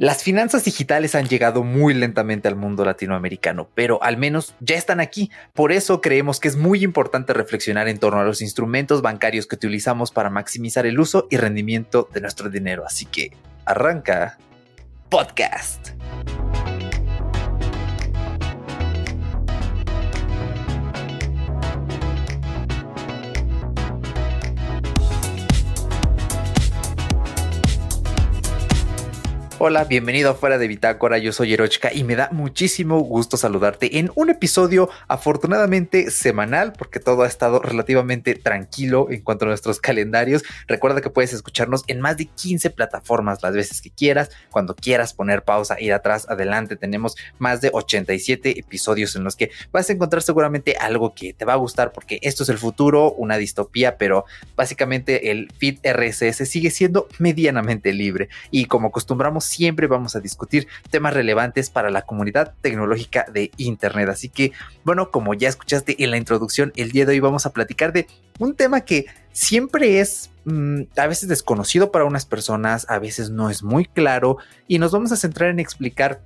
Las finanzas digitales han llegado muy lentamente al mundo latinoamericano, pero al menos ya están aquí. Por eso creemos que es muy importante reflexionar en torno a los instrumentos bancarios que utilizamos para maximizar el uso y rendimiento de nuestro dinero. Así que arranca podcast. Hola, bienvenido a Fuera de Bitácora, yo soy Erochka y me da muchísimo gusto saludarte en un episodio afortunadamente semanal porque todo ha estado relativamente tranquilo en cuanto a nuestros calendarios. Recuerda que puedes escucharnos en más de 15 plataformas las veces que quieras, cuando quieras poner pausa, ir atrás, adelante. Tenemos más de 87 episodios en los que vas a encontrar seguramente algo que te va a gustar porque esto es el futuro, una distopía, pero básicamente el feed RSS sigue siendo medianamente libre y como acostumbramos siempre vamos a discutir temas relevantes para la comunidad tecnológica de Internet. Así que, bueno, como ya escuchaste en la introducción, el día de hoy vamos a platicar de un tema que siempre es mm, a veces desconocido para unas personas, a veces no es muy claro y nos vamos a centrar en explicar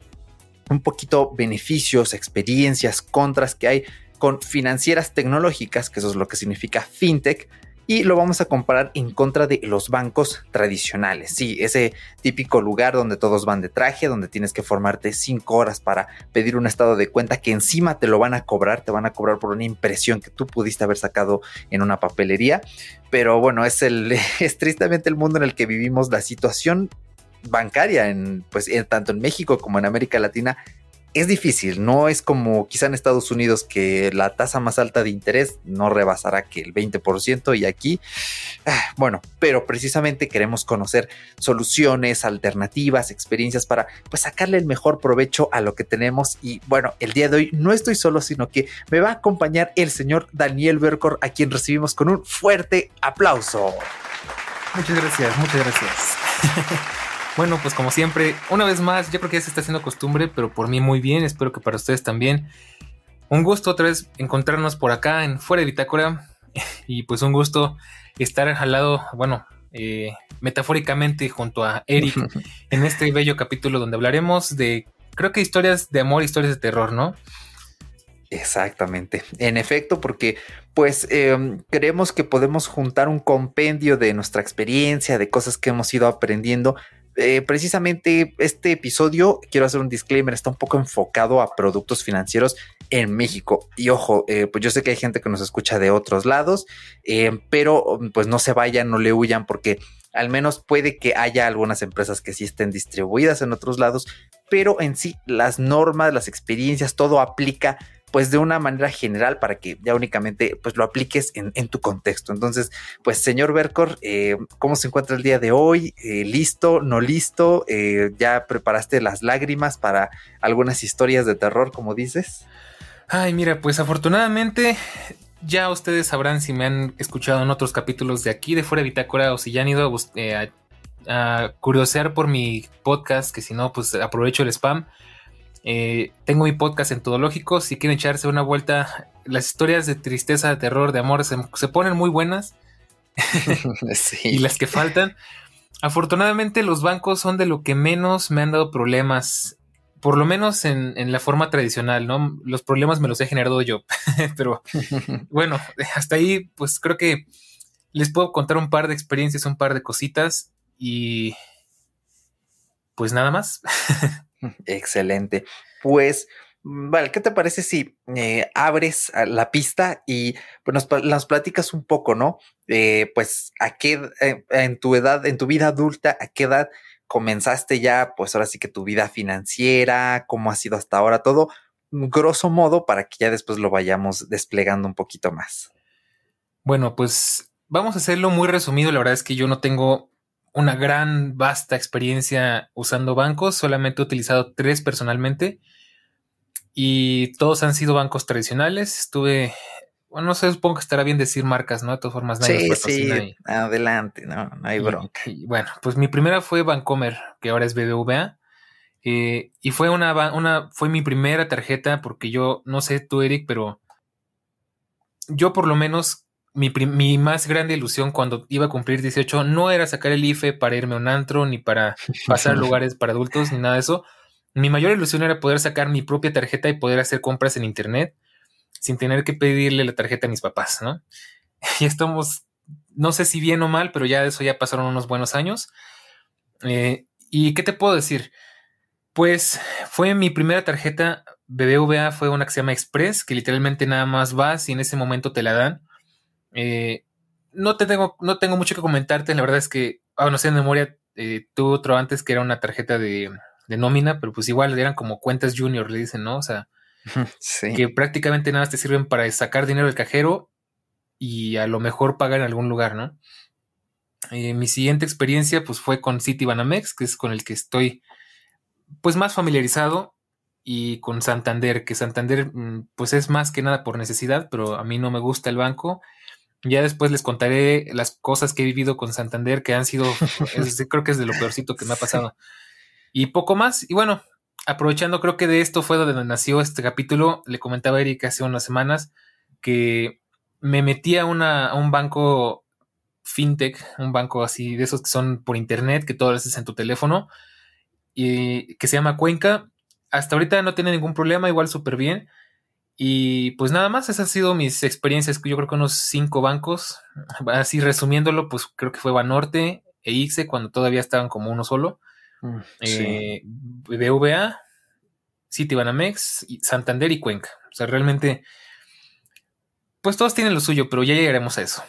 un poquito beneficios, experiencias, contras que hay con financieras tecnológicas, que eso es lo que significa fintech, y lo vamos a comparar en contra de los bancos tradicionales. Sí, ese típico lugar donde todos van de traje, donde tienes que formarte cinco horas para pedir un estado de cuenta que encima te lo van a cobrar, te van a cobrar por una impresión que tú pudiste haber sacado en una papelería. Pero bueno, es, el, es tristemente el mundo en el que vivimos la situación bancaria en pues tanto en México como en América Latina es difícil, no es como quizá en Estados Unidos que la tasa más alta de interés no rebasará que el 20% y aquí, ah, bueno, pero precisamente queremos conocer soluciones, alternativas, experiencias para pues sacarle el mejor provecho a lo que tenemos y bueno, el día de hoy no estoy solo, sino que me va a acompañar el señor Daniel Bercor, a quien recibimos con un fuerte aplauso. Muchas gracias, muchas gracias. Bueno, pues como siempre, una vez más, yo creo que ya se está haciendo costumbre, pero por mí muy bien, espero que para ustedes también. Un gusto otra vez encontrarnos por acá en Fuera de Bitácora y pues un gusto estar al lado, bueno, eh, metafóricamente junto a Eric en este bello capítulo donde hablaremos de, creo que historias de amor, historias de terror, ¿no? Exactamente, en efecto, porque pues em, creemos que podemos juntar un compendio de nuestra experiencia, de cosas que hemos ido aprendiendo eh, precisamente este episodio, quiero hacer un disclaimer, está un poco enfocado a productos financieros en México. Y ojo, eh, pues yo sé que hay gente que nos escucha de otros lados, eh, pero pues no se vayan, no le huyan, porque al menos puede que haya algunas empresas que sí estén distribuidas en otros lados, pero en sí las normas, las experiencias, todo aplica pues de una manera general para que ya únicamente pues lo apliques en, tu contexto. Entonces, pues señor Bercor, eh, ¿cómo se encuentra el día de hoy? Eh, ¿Listo? ¿No listo? Eh, ¿Ya preparaste las lágrimas para algunas historias de terror, como dices? Ay, mira, pues afortunadamente ya ustedes sabrán si me han escuchado en otros capítulos de aquí, de Fuera de Bitácora, o si ya han ido a, a curiosear por mi podcast, que si no, pues aprovecho el spam. Eh, tengo mi podcast entológico. Si quieren echarse una vuelta, las historias de tristeza, de terror, de amor se, ponen muy buenas. y las que faltan. Afortunadamente, los bancos son de lo que menos me han dado problemas. Por lo menos en, en la forma tradicional, ¿no? Los problemas me los he generado yo. Pero bueno, hasta ahí, pues creo que les puedo contar un par de experiencias, un par de cositas. Y pues nada más. Excelente. Pues, ¿qué te parece si eh, abres la pista y pues, nos, platicas un poco, ¿no? Eh, pues, a qué, eh, en tu edad, en tu vida adulta, a qué edad comenzaste ya, pues ahora sí que tu vida financiera, cómo ha sido hasta ahora, todo, grosso modo, para que ya después lo vayamos desplegando un poquito más. Bueno, pues vamos a hacerlo muy resumido. La verdad es que yo no tengo una gran, vasta experiencia usando bancos. Solamente he utilizado tres personalmente. Y todos han sido bancos tradicionales. Estuve, bueno, no sé, supongo que estará bien decir marcas, ¿no? De todas formas, nadie sí, sí, adelante, no, no hay bronca. bueno, pues mi primera fue Bancomer, que ahora es BBVA. Eh, y fue una, una, fue mi primera tarjeta porque yo, no sé tú, Eric, pero yo por lo menos mi, mi, más grande ilusión cuando iba a cumplir 18 no era sacar el IFE para irme a un antro, ni para pasar lugares para adultos, ni nada de eso. Mi mayor ilusión era poder sacar mi propia tarjeta y poder hacer compras en internet sin tener que pedirle la tarjeta a mis papás, ¿no? Y estamos, no sé si bien o mal, pero ya de eso ya pasaron unos buenos años. Eh, ¿Y qué te puedo decir? Pues fue mi primera tarjeta BBVA, fue una que se llama Express, que literalmente nada más vas y en ese momento te la dan. Eh, no te tengo, no tengo mucho que comentarte, la verdad es que, ah, no sé, en memoria, eh, tuve otro antes que era una tarjeta de, de nómina, pero pues igual eran como cuentas junior, le dicen, ¿no? O sea, que prácticamente nada te sirven para sacar dinero del cajero y a lo mejor pagar en algún lugar, ¿no? Eh, mi siguiente experiencia pues fue con Citibanamex, que es con el que estoy pues más familiarizado y con Santander, que Santander mm, pues es más que nada por necesidad, pero a mí no me gusta el banco. Ya después les contaré las cosas que he vivido con Santander, que han sido, creo que es de lo peorcito que me ha pasado. Y poco más. Y bueno, aprovechando, creo que de esto fue donde nació este capítulo. Le comentaba a Erika hace unas semanas que me metí a, una, a un banco fintech, un banco así de esos que son por internet, que todo lo haces en tu teléfono, y que se llama Cuenca. Hasta ahorita no tiene ningún problema, igual súper bien. Y pues nada más, esas han sido mis experiencias. Yo creo que unos cinco bancos. Así resumiéndolo, pues creo que fue Banorte e ICE cuando todavía estaban como uno solo. Mm, eh, BVA, Citibanamex, Santander y Cuenca. O sea, realmente, pues todos tienen lo suyo, pero ya llegaremos a eso.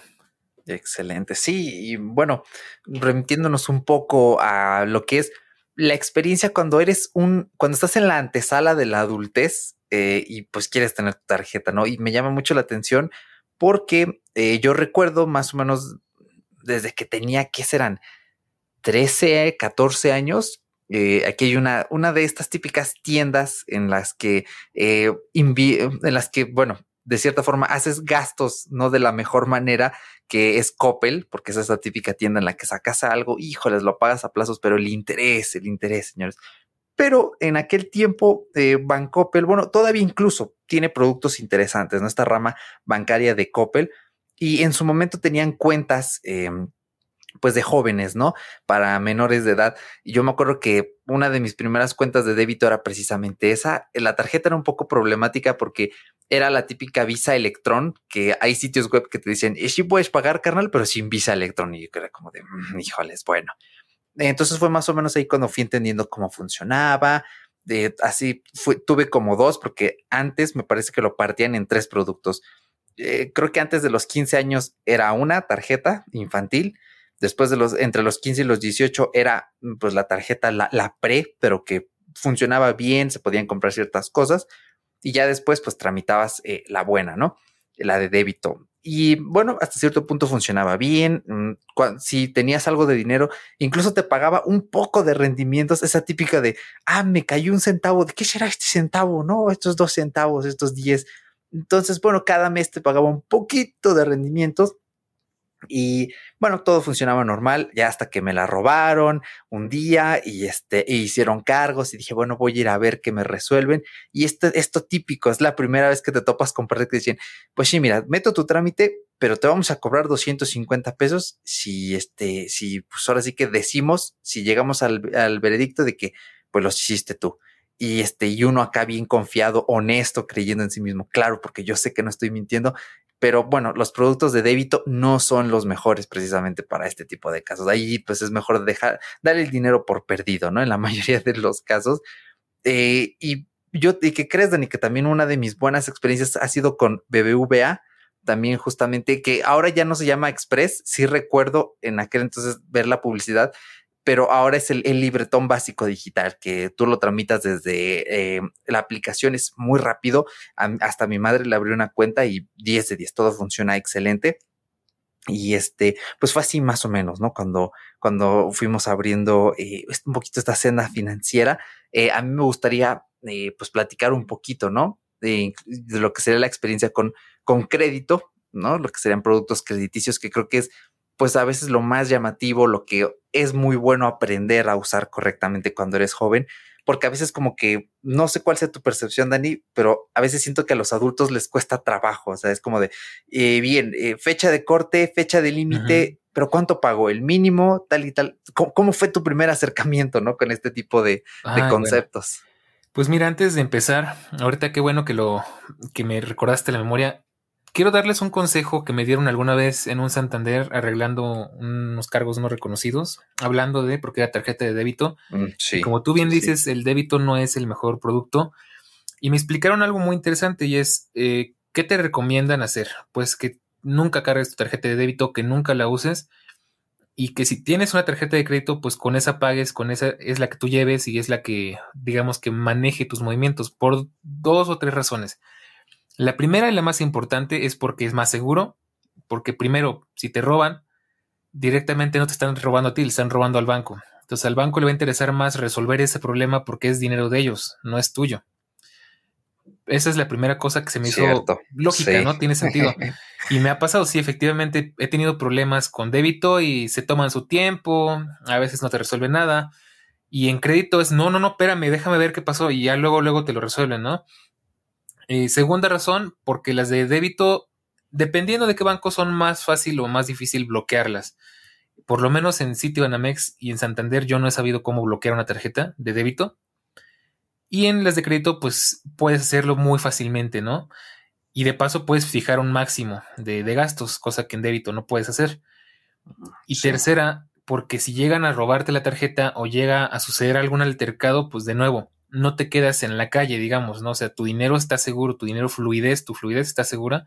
Excelente. Sí, y bueno, remitiéndonos un poco a lo que es la experiencia cuando eres un, cuando estás en la antesala de la adultez eh, y pues quieres tener tu tarjeta, ¿no? Y me llama mucho la atención porque eh, yo recuerdo más o menos desde que tenía, ¿qué serán? 13, 14 años, eh, aquí hay una, una de estas típicas tiendas en las que, en las que, bueno, de cierta forma haces gastos no de la mejor manera que es Coppel, porque es esa típica tienda en la que sacas algo, híjoles, lo pagas a plazos, pero el interés, el interés, señores. Pero en aquel tiempo, eh, Bancoppel, bueno, todavía incluso tiene productos interesantes, ¿no? Esta rama bancaria de Coppel, y en su momento tenían cuentas em, pues de jóvenes, ¿no? Para menores de edad. Y yo me acuerdo que una de mis primeras cuentas de débito era precisamente esa. La tarjeta era un poco problemática porque era la típica Visa Electron, que hay sitios web que te dicen, y sí puedes pagar, carnal, pero sin Visa Electron. Y yo era como de, mm, híjoles, bueno. Entonces fue más o menos ahí cuando fui entendiendo cómo funcionaba. Así fue, tuve como dos, porque antes me parece que lo partían en tres productos. Eh, creo que antes de los 15 años era una tarjeta infantil Después de los, entre los 15 y los 18 era mm, pues la tarjeta, la, la pre, pero que funcionaba bien, se podían comprar ciertas cosas. Y ya después pues tramitabas eh, la buena, ¿no? La de débito. Y bueno, hasta cierto punto funcionaba bien. Mm, si tenías algo de dinero, incluso te pagaba un poco de rendimientos. Esa típica de, ah, me cayó un centavo. ¿De qué será este centavo? No, estos dos centavos, estos diez. Entonces, bueno, cada mes te pagaba un poquito de rendimientos y bueno, todo funcionaba normal, ya hasta que me la robaron un día y este, e hicieron cargos y dije, bueno, voy a ir a ver qué me resuelven. Y esto, esto típico, es la primera vez que te topas con personas que dicen, pues sí, mira, meto tu trámite, pero te vamos a cobrar 250 pesos si este, si pues ahora sí que decimos, si llegamos al, al veredicto de que pues los hiciste tú y este, y uno acá bien confiado, honesto, creyendo en sí mismo. Claro, porque yo sé que no estoy mintiendo, pero bueno, los productos de débito no son los mejores precisamente para este tipo de casos. Ahí pues es mejor dejar, dar el dinero por perdido, ¿no? En la mayoría de los casos. Eh, y yo, y que crees, Dani, que también una de mis buenas experiencias ha sido con BBVA, también justamente que ahora ya no se llama Express, sí recuerdo en aquel entonces ver la publicidad pero ahora es el, libretón básico digital que tú lo tramitas desde eh, la aplicación, es muy rápido. hasta mi madre le abrió una cuenta y 10 de 10, todo funciona excelente. Y este, pues fue así más o menos, ¿no? Cuando, cuando fuimos abriendo eh, un poquito esta senda financiera, eh, a mí me gustaría, pues, platicar un poquito, ¿no? De, de, lo que sería la experiencia con, con crédito, ¿no? Lo que serían productos crediticios, que creo que es pues a veces lo más llamativo, lo que es muy bueno aprender a usar correctamente cuando eres joven, porque a veces como que no sé cuál sea tu percepción, Dani, pero a veces siento que a los adultos les cuesta trabajo, o sea, es como de, eh, bien, eh, fecha de corte, fecha de límite, pero ¿cuánto pagó? ¿El mínimo? Tal y tal. ¿Cómo, fue tu primer acercamiento, no? Con este tipo de, conceptos. Pues mira, antes de empezar, ahorita qué bueno que lo que me recordaste la memoria. Quiero darles un consejo que me dieron alguna vez en un Santander arreglando unos cargos no reconocidos, hablando de porque era tarjeta de débito. Mm, sí, como tú bien dices, el débito no es el mejor producto. Y me explicaron algo muy interesante y es, eh, ¿qué te recomiendan hacer? Pues que nunca cargues tu tarjeta de débito, que nunca la uses y que si tienes una tarjeta de crédito, pues con esa pagues, con esa es la que tú lleves y es la que, digamos, que maneje tus movimientos por dos o tres razones. La primera y la más importante es porque es más seguro, porque primero, si te roban, directamente no te están robando a ti, le están robando al banco. Entonces al banco le va a interesar más resolver ese problema porque es dinero de ellos, no es tuyo. Esa es la primera cosa que se me hizo lógica, ¿no? Tiene sentido. Y me ha pasado, sí, efectivamente, he tenido problemas con débito y se toman su tiempo, a veces no te resuelve nada. Y en crédito es, no, no, no, espérame, déjame ver qué pasó y ya luego, luego te lo resuelven, ¿no? Y segunda razón, porque las de débito, dependiendo de qué banco, son más fácil o más difícil bloquearlas. Por lo menos en Sitio Anamex y en Santander yo no he sabido cómo bloquear una tarjeta de débito. Y en las de crédito, pues puedes hacerlo muy fácilmente, ¿no? Y de paso puedes fijar un máximo de, gastos, cosa que en débito no puedes hacer. Y tercera, porque si llegan a robarte la tarjeta o llega a suceder algún altercado, pues de nuevo, no te quedas en la calle, digamos, ¿no? O sea, tu dinero está seguro, tu dinero fluidez, tu fluidez está segura.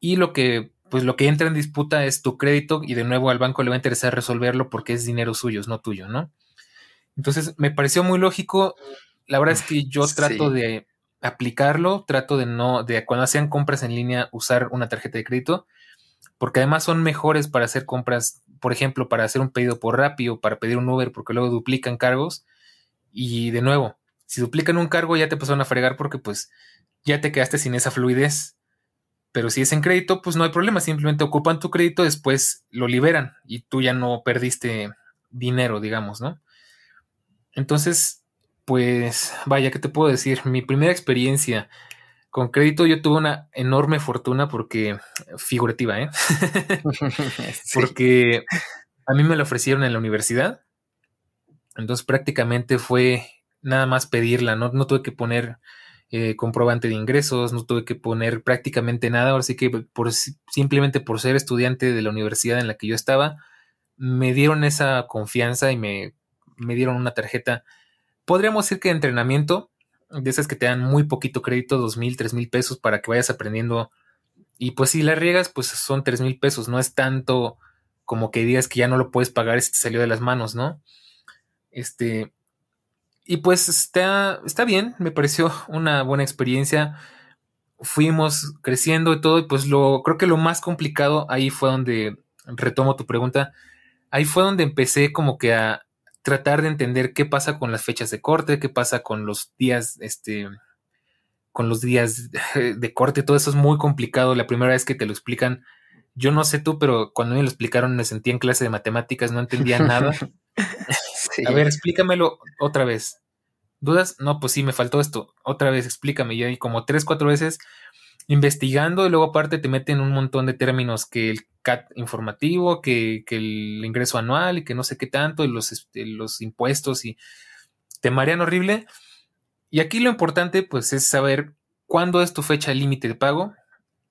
Y lo que, pues lo que entra en disputa es tu crédito y de nuevo al banco le va a interesar resolverlo porque es dinero suyo, no tuyo, ¿no? Entonces me pareció muy lógico la verdad es que yo trato de aplicarlo, trato de no, de cuando hacen compras en línea usar una tarjeta de crédito, porque además son mejores para hacer compras, por ejemplo, para hacer un pedido por Rappi o para pedir un Uber, porque luego duplican cargos. Y de nuevo, si duplican un cargo ya te pasaron a fregar porque pues ya te quedaste sin esa fluidez. Pero si es en crédito, pues no hay problema, simplemente ocupan tu crédito, después lo liberan y tú ya no perdiste dinero, digamos, ¿no? Entonces, pues vaya, ¿qué te puedo decir? Mi primera experiencia con crédito yo tuve una enorme fortuna porque figurativa, ¿eh? Porque a mí me lo ofrecieron en la universidad. Entonces prácticamente fue nada más pedirla, no, tuve que poner eh, comprobante de ingresos, no tuve que poner prácticamente nada. Ahora sí que por, simplemente por ser estudiante de la universidad en la que yo estaba, me dieron esa confianza y me, me dieron una tarjeta podríamos decir que entrenamiento, de esas que te dan muy poquito crédito, dos mil, tres mil pesos para que vayas aprendiendo. Y pues si la riegas, pues son tres mil pesos, no es tanto como que digas que ya no lo puedes pagar si te salió de las manos, ¿no? Este. Y pues está, está bien, me pareció una buena experiencia. Fuimos creciendo y todo, y pues lo creo que lo más complicado ahí fue donde retomo tu pregunta. Ahí fue donde empecé como que a, tratar de entender qué pasa con las fechas de corte, qué pasa con los días, este, con los días de corte, todo eso es muy complicado. La primera vez que te lo explican, yo no sé tú, pero cuando me lo explicaron me sentí en clase de matemáticas, no entendía nada. A ver, explícamelo otra vez. ¿Dudas? No, pues sí, me faltó esto. Otra vez, explícame. Y ahí como tres, cuatro veces investigando y luego aparte te meten un montón de términos que el CAT informativo, que, el ingreso anual y que no sé qué tanto, y los, este, los impuestos y te marean horrible. Y aquí lo importante pues es saber cuándo es tu fecha límite de pago,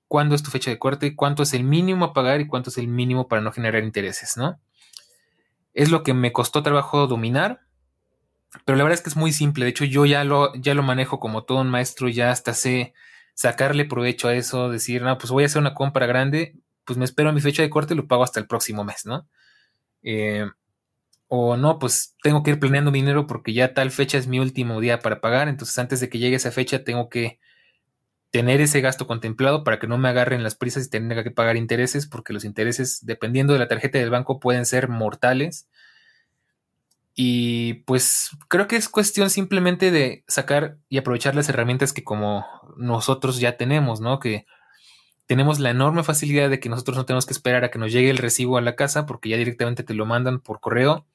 cuándo es tu fecha de corte, cuánto es el mínimo a pagar y cuánto es el mínimo para no generar intereses, ¿no? Es lo que me costó trabajo dominar, pero la verdad es que es muy simple. De hecho, yo ya lo, ya lo manejo como todo un maestro, ya hasta sé sacarle provecho a eso, decir, no, pues voy a hacer una compra grande, pues me espero a mi fecha de corte y lo pago hasta el próximo mes, ¿no? Eh, o no, pues tengo que ir planeando dinero porque ya tal fecha es mi último día para pagar, entonces antes de que llegue esa fecha tengo que tener ese gasto contemplado para que no me agarren las prisas y tenga que pagar intereses, porque los intereses, dependiendo de la tarjeta del banco, pueden ser mortales. Y pues creo que es cuestión simplemente de sacar y aprovechar las herramientas que como nosotros ya tenemos, ¿no? Que tenemos la enorme facilidad de que nosotros no tenemos que esperar a que nos llegue el recibo a la casa porque ya directamente te lo mandan por correo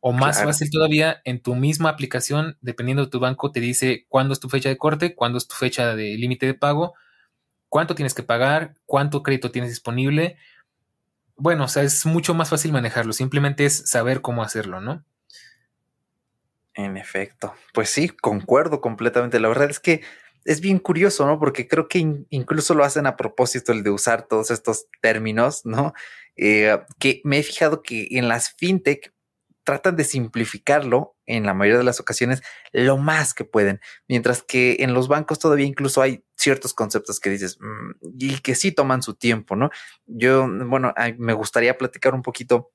O más fácil todavía, en tu misma aplicación, dependiendo de tu banco, te dice cuándo es tu fecha de corte, cuándo es tu fecha de límite de pago, cuánto tienes que pagar, cuánto crédito tienes disponible. Bueno, o sea, es mucho más fácil manejarlo, simplemente es saber cómo hacerlo, ¿no? En efecto, pues sí, concuerdo completamente. La verdad es que es bien curioso, ¿no? Porque creo que incluso lo hacen a propósito el de usar todos estos términos, ¿no? Eh, que me he fijado que en las fintech tratan de simplificarlo en la mayoría de las ocasiones lo más que pueden, mientras que en los bancos todavía incluso hay ciertos conceptos que dices mm, y que sí toman su tiempo, ¿no? Yo, bueno, me gustaría platicar un poquito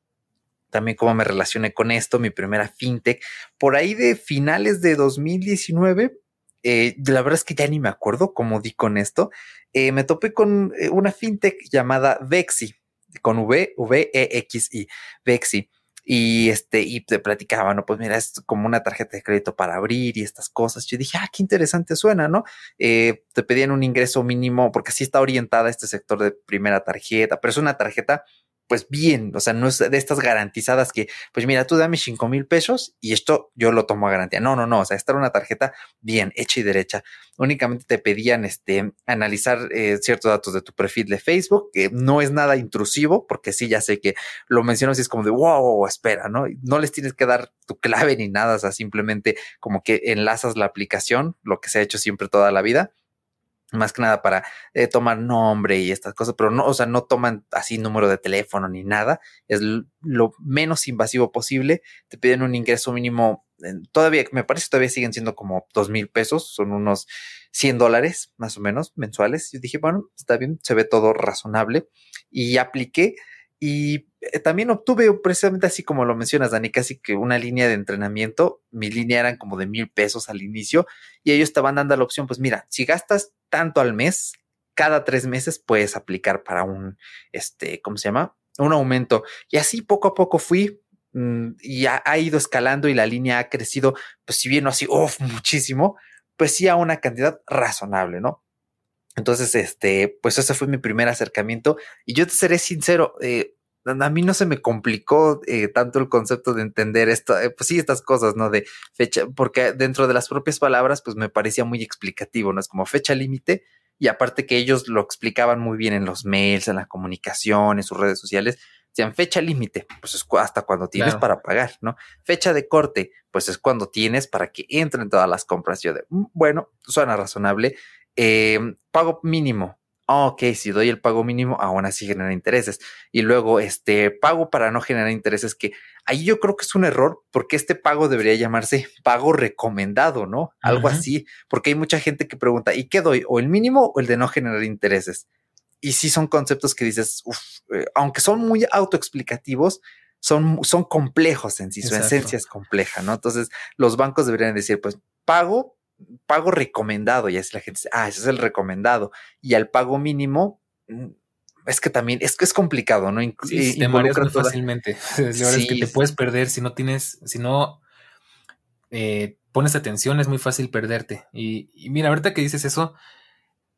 también cómo me relacioné con esto, mi primera fintech, por ahí de finales de 2019. Eh, la verdad es que ya ni me acuerdo cómo di con esto. Eh, me topé con eh, una fintech llamada Vexi, con V, V, E, X, I, Vexi. Y este, y te platicaba, ¿no? Pues mira, es como una tarjeta de crédito para abrir y estas cosas. Yo dije, ah, qué interesante suena, ¿no? te pedían un ingreso mínimo, porque así está orientada este sector de primera tarjeta, pero es una tarjeta pues bien, o sea, no es de estas garantizadas que, pues mira, tú dame cinco mil pesos y esto yo lo tomo a garantía. No, no, no, o sea, esta era una tarjeta bien hecha y derecha. Únicamente te pedían este, analizar eh, ciertos datos de tu perfil de Facebook, que no es nada intrusivo, porque sí, ya sé que lo menciono y es como de, wow, espera, ¿no? No les tienes que dar tu clave ni nada, o sea, simplemente como que enlazas la aplicación, lo que se ha hecho siempre toda la vida más que nada para eh, tomar nombre y estas cosas, pero no, o sea, no toman así número de teléfono ni nada, es lo menos invasivo posible, te piden un ingreso mínimo, todavía, me parece todavía siguen siendo como dos mil pesos, son unos 100 dólares más o menos mensuales, y dije, bueno, está bien, se ve todo razonable, y apliqué, y eh, también obtuve precisamente así como lo mencionas, Dani, casi que una línea de entrenamiento. Mi línea eran como de mil pesos al inicio y ellos te van dando la opción, pues mira, si gastas tanto al mes, cada tres meses puedes aplicar para un, este, ¿cómo se llama? Un aumento. Y así poco a poco fui mm, y ha, ido escalando y la línea ha crecido, pues si bien no así, uff, muchísimo, pues sí a una cantidad razonable, ¿no? Entonces, este, pues ese fue mi primer acercamiento y yo te seré sincero, eh, a mí no se me complicó eh, tanto el concepto de entender esto, eh, pues sí, estas cosas, ¿no? De fecha, porque dentro de las propias palabras, pues me parecía muy explicativo, ¿no? Es como fecha límite y aparte que ellos lo explicaban muy bien en los mails, en la comunicación, en sus redes sociales, decían fecha límite, pues es hasta cuando tienes para pagar, ¿no? Fecha de corte, pues es cuando tienes para que entren todas las compras. Yo de, mm, bueno, suena razonable. Eh, pago mínimo, ok, si doy el pago mínimo, aún así genera intereses. Y luego, este pago para no generar intereses, que ahí yo creo que es un error, porque este pago debería llamarse pago recomendado, ¿no? Algo así, porque hay mucha gente que pregunta, ¿y qué doy? ¿O el mínimo o el de no generar intereses? Y sí son conceptos que dices, eh, aunque son muy autoexplicativos, son, son complejos en sí, su esencia es compleja, ¿no? Entonces, los bancos deberían decir, pues, pago pago recomendado, y así la gente dice, ah, ese es el recomendado. Y al pago mínimo, mm, es que también es que es complicado, ¿no? sí, te mareas muy fácilmente. La es que te puedes perder si no tienes, si no eh, pones atención, es muy fácil perderte. Y, y, mira, ahorita que dices eso,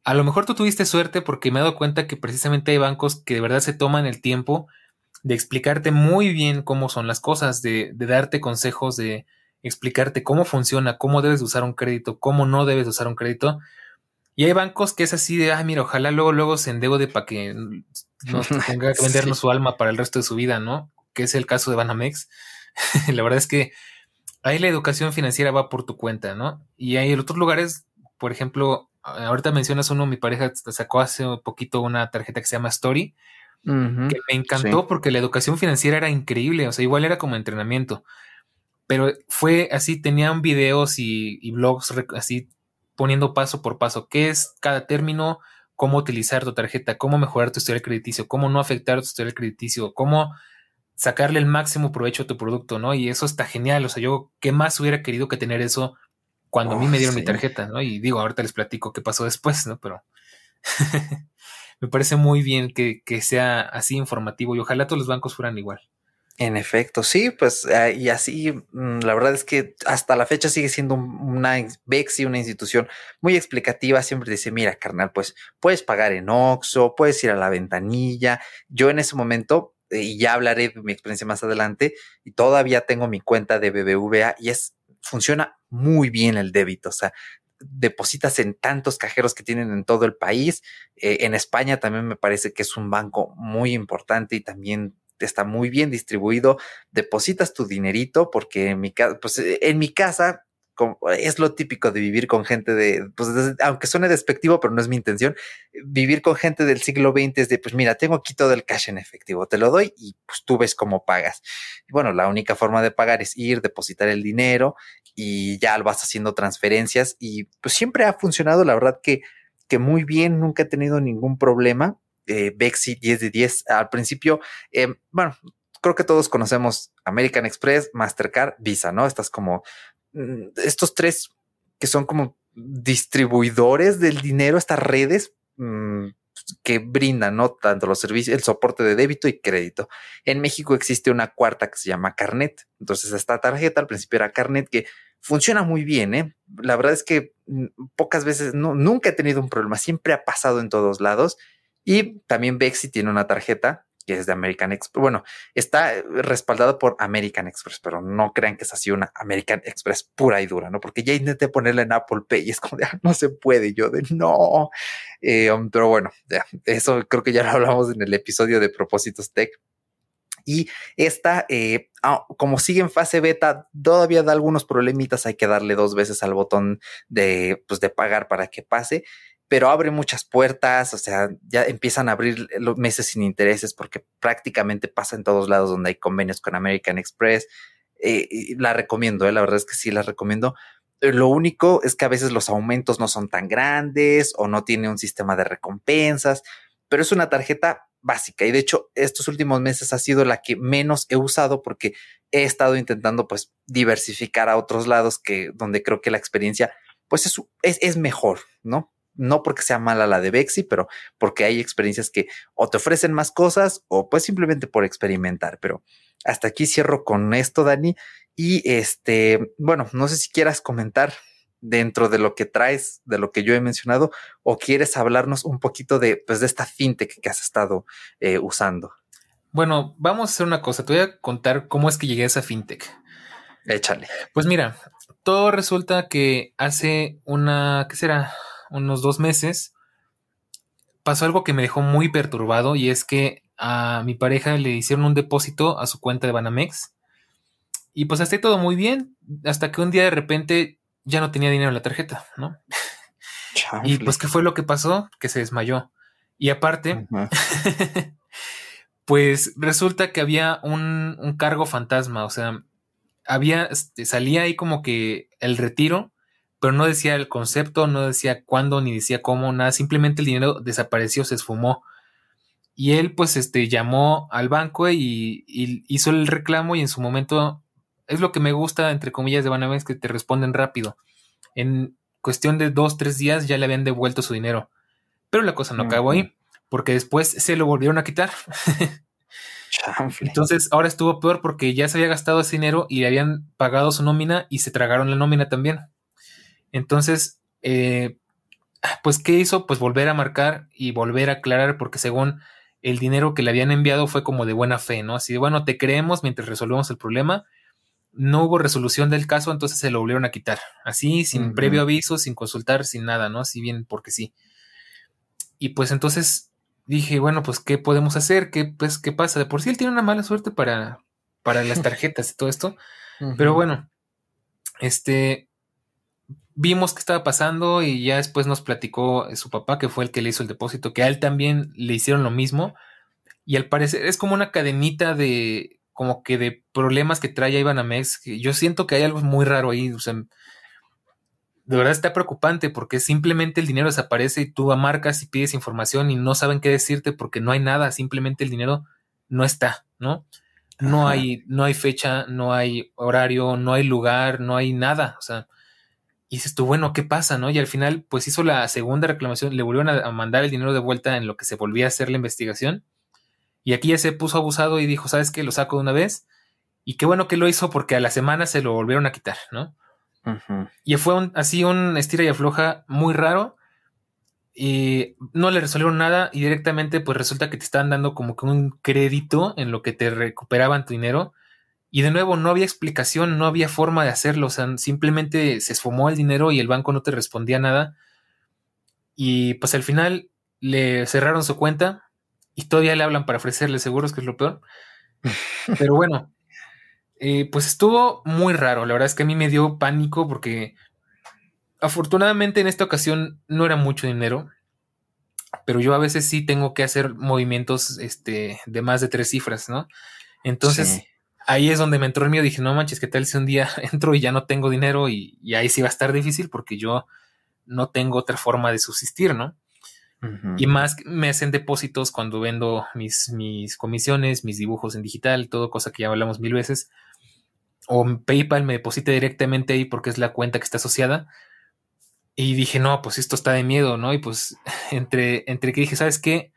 a lo mejor tú tuviste suerte porque me he dado cuenta que precisamente hay bancos que de verdad se toman el tiempo de explicarte muy bien cómo son las cosas, de, de darte consejos de explicarte cómo funciona, cómo debes usar un crédito, cómo no debes usar un crédito. Y hay bancos que es así de, ah, mira, ojalá luego, luego se endeude para que no tenga que vendernos su alma para el resto de su vida, ¿no? Que es el caso de Banamex. la verdad es que ahí la educación financiera va por tu cuenta, ¿no? Y hay otros lugares, por ejemplo, ahorita mencionas uno, mi pareja sacó hace poquito una tarjeta que se llama Story, que me encantó porque la educación financiera era increíble, o sea, igual era como entrenamiento pero fue así, tenían videos y, blogs así poniendo paso por paso qué es cada término, cómo utilizar tu tarjeta, cómo mejorar tu historial crediticio, cómo no afectar tu historial crediticio, cómo sacarle el máximo provecho a tu producto, ¿no? Y eso está genial, o sea, yo qué más hubiera querido que tener eso cuando a mí me dieron mi tarjeta, ¿no? Y digo, ahorita les platico qué pasó después, ¿no? Pero me parece muy bien que, que sea así informativo y ojalá todos los bancos fueran igual. En efecto, sí, pues eh, y así, mm, la verdad es que hasta la fecha sigue siendo una Bexi, una institución muy explicativa, siempre dice, mira, carnal, pues puedes pagar en Oxxo, puedes ir a la ventanilla. Yo en ese momento y ya hablaré de mi experiencia más adelante, y todavía tengo mi cuenta de BBVA y es, funciona muy bien el débito, o sea, depositas en tantos cajeros que tienen en todo el país. Eh, en España también me parece que es un banco muy importante y también está muy bien distribuido. Depositas tu dinerito porque en mi casa, pues en mi casa es lo típico de vivir con gente de, pues, aunque suene despectivo, pero no es mi intención, vivir con gente del siglo XX es de, pues mira, tengo aquí todo el cash en efectivo, te lo doy y pues tú ves cómo pagas. Y bueno, la única forma de pagar es ir, depositar el dinero y ya vas haciendo transferencias y pues siempre ha funcionado, la verdad que, que muy bien, nunca he tenido ningún problema. Eh, Bexi 10 de 10 al principio, eh, bueno, creo que todos conocemos American Express, Mastercard, Visa, ¿no? Estas como Mm, estos tres que son como distribuidores del dinero, estas redes mm, que brindan, ¿no? Tanto los servicios, el soporte de débito y crédito. En México existe una cuarta que se llama Carnet. Entonces, esta tarjeta al principio era Carnet que funciona muy bien, ¿eh? La verdad es que mm, pocas veces, no, nunca he tenido un problema, siempre ha pasado en todos lados. Y también Bexi tiene una tarjeta que es de American Express. Bueno, está respaldado por American Express, pero no crean que es así una American Express pura y dura, ¿no? Porque ya intenté ponerla en Apple Pay y es como de, ah, no se puede, yo de no. Eh, um, pero bueno, ya, eso creo que ya lo hablamos en el episodio de Propósitos Tech. Y esta, eh, ah, como sigue en fase beta, todavía da algunos problemitas. Hay que darle dos veces al botón de, pues, de pagar para que pase pero abre muchas puertas, o sea, ya empiezan a abrir los meses sin intereses porque prácticamente pasa en todos lados donde hay convenios con American Express. Eh, la recomiendo, eh, la verdad es que sí la recomiendo. Eh, lo único es que a veces los aumentos no son tan grandes o no tiene un sistema de recompensas, pero es una tarjeta básica y de hecho estos últimos meses ha sido la que menos he usado porque he estado intentando pues diversificar a otros lados que donde creo que la experiencia pues es, es, es mejor, ¿no? No porque sea mala la de Bexi, pero porque hay experiencias que o te ofrecen más cosas o pues simplemente por experimentar. Pero hasta aquí cierro con esto, Dani. Y este, bueno, no sé si quieras comentar dentro de lo que traes, de lo que yo he mencionado, o quieres hablarnos un poquito de, pues, de esta fintech que has estado eh, usando. Bueno, vamos a hacer una cosa. Te voy a contar cómo es que llegué a esa fintech. Échale. Pues mira, todo resulta que hace una, ¿qué será? Unos dos meses, pasó algo que me dejó muy perturbado y es que a mi pareja le hicieron un depósito a su cuenta de Banamex y pues hasta todo muy bien hasta que un día de repente ya no tenía dinero en la tarjeta, ¿no? Y pues qué fue lo que pasó, que se desmayó. Y aparte, pues resulta que había un, un, cargo fantasma, o sea, había, este, salía ahí como que el retiro pero no decía el concepto, no decía cuándo, ni decía cómo, nada, simplemente el dinero desapareció, se esfumó. Y él pues este llamó al banco y, hizo el reclamo y en su momento es lo que me gusta entre comillas de Banamex que te responden rápido. En cuestión de dos, tres días ya le habían devuelto su dinero. Pero la cosa no acabó ahí, porque después se lo volvieron a quitar. Entonces ahora estuvo peor porque ya se había gastado ese dinero y le habían pagado su nómina y se tragaron la nómina también. Entonces, eh, pues, ¿qué hizo? Pues volver a marcar y volver a aclarar, porque según el dinero que le habían enviado fue como de buena fe, ¿no? Así de, bueno, te creemos mientras resolvemos el problema. No hubo resolución del caso, entonces se lo volvieron a quitar. Así, sin previo aviso, sin consultar, sin nada, ¿no? Así bien, porque sí. Y pues entonces dije, bueno, pues, ¿qué podemos hacer? ¿Qué, pues, ¿qué pasa? De por sí él tiene una mala suerte para, para las tarjetas y todo esto. Pero bueno, este, vimos qué estaba pasando y ya después nos platicó su papá, que fue el que le hizo el depósito, que a él también le hicieron lo mismo. Y al parecer es como una cadenita de, como que de problemas que trae Ibanamex. Yo siento que hay algo muy raro ahí. O sea, de verdad está preocupante porque simplemente el dinero desaparece y tú marcas y pides información y no saben qué decirte porque no hay nada, simplemente el dinero no está, ¿no? No hay, no hay fecha, no hay horario, no hay lugar, no hay nada. O sea, y dices tú, bueno, ¿qué pasa? ¿No? Y al final, pues hizo la segunda reclamación, le volvieron a, mandar el dinero de vuelta en lo que se volvía a hacer la investigación. Y aquí ya se puso abusado y dijo, ¿sabes qué? Lo saco de una vez. Y qué bueno que lo hizo porque a la semana se lo volvieron a quitar, ¿no? Y fue así un estira y afloja muy raro. y no le resolvieron nada y directamente pues resulta que te estaban dando como que un crédito en lo que te recuperaban tu dinero y de nuevo no había explicación, no había forma de hacerlo, o sea, simplemente se esfumó el dinero y el banco no te respondía nada y pues al final le cerraron su cuenta y todavía le hablan para ofrecerle seguros, que es lo peor. Pero bueno, eh, pues estuvo muy raro, la verdad es que a mí me dio pánico porque afortunadamente en esta ocasión no era mucho dinero, pero yo a veces sí tengo que hacer movimientos este, de más de tres cifras, ¿no? Entonces ahí es donde me entró el miedo. Dije, no manches, ¿qué tal si un día entro y ya no tengo dinero? Y, ahí sí va a estar difícil porque yo no tengo otra forma de subsistir, ¿no? Y más me hacen depósitos cuando vendo mis, mis comisiones, mis dibujos en digital, todo cosa que ya hablamos mil veces. O PayPal me deposita directamente ahí porque es la cuenta que está asociada y dije, no, pues esto está de miedo, ¿no? Y pues entre, entre que dije, ¿sabes qué?